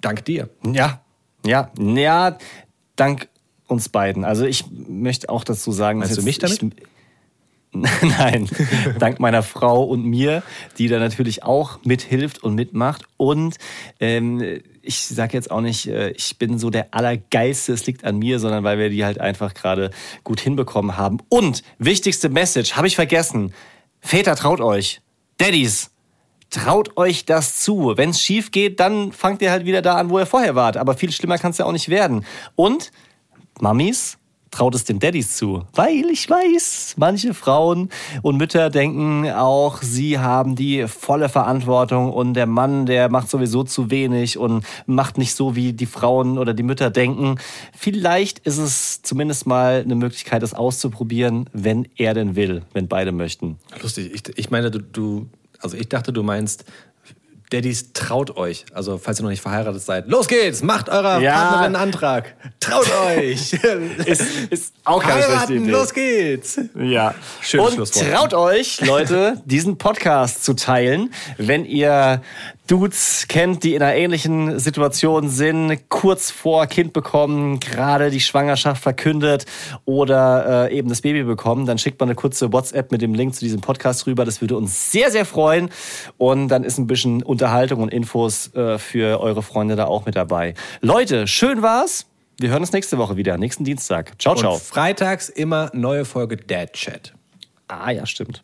Dank dir. Ja, ja, ja, dank uns beiden. Also ich möchte auch dazu sagen, Meinst dass du mich damit? Ich, Nein, dank meiner Frau und mir, die da natürlich auch mithilft und mitmacht. Und ähm, ich sage jetzt auch nicht, äh, ich bin so der Allergeilste, es liegt an mir, sondern weil wir die halt einfach gerade gut hinbekommen haben. Und wichtigste Message, habe ich vergessen. Väter, traut euch. Daddies, traut euch das zu. Wenn es schief geht, dann fangt ihr halt wieder da an, wo ihr vorher wart. Aber viel schlimmer kann es ja auch nicht werden. Und Mamis, traut es den Daddys zu. Weil ich weiß, manche Frauen und Mütter denken auch, sie haben die volle Verantwortung und der Mann, der macht sowieso zu wenig und macht nicht so, wie die Frauen oder die Mütter denken. Vielleicht ist es zumindest mal eine Möglichkeit, das auszuprobieren, wenn er denn will, wenn beide möchten. Lustig. Ich, ich meine, du, du, also ich dachte, du meinst, Daddys, traut euch. Also, falls ihr noch nicht verheiratet seid, los geht's, macht eurer Ja. Partnerin einen Antrag. Traut euch. Ist, ist auch keine schlechte Idee. los geht's. Ja. Schönes und traut euch, Leute, diesen Podcast zu teilen, wenn ihr Dudes kennt, die in einer ähnlichen Situation sind, kurz vor Kind bekommen, gerade die Schwangerschaft verkündet oder äh, eben das Baby bekommen, dann schickt man eine kurze WhatsApp mit dem Link zu diesem Podcast rüber. Das würde uns sehr, sehr freuen. Und dann ist ein bisschen Unterhaltung und Infos äh, für eure Freunde da auch mit dabei. Leute, schön war's. Wir hören uns nächste Woche wieder, nächsten Dienstag. Ciao, ciao. Und freitags immer neue Folge Dad Chat. Ah ja, stimmt.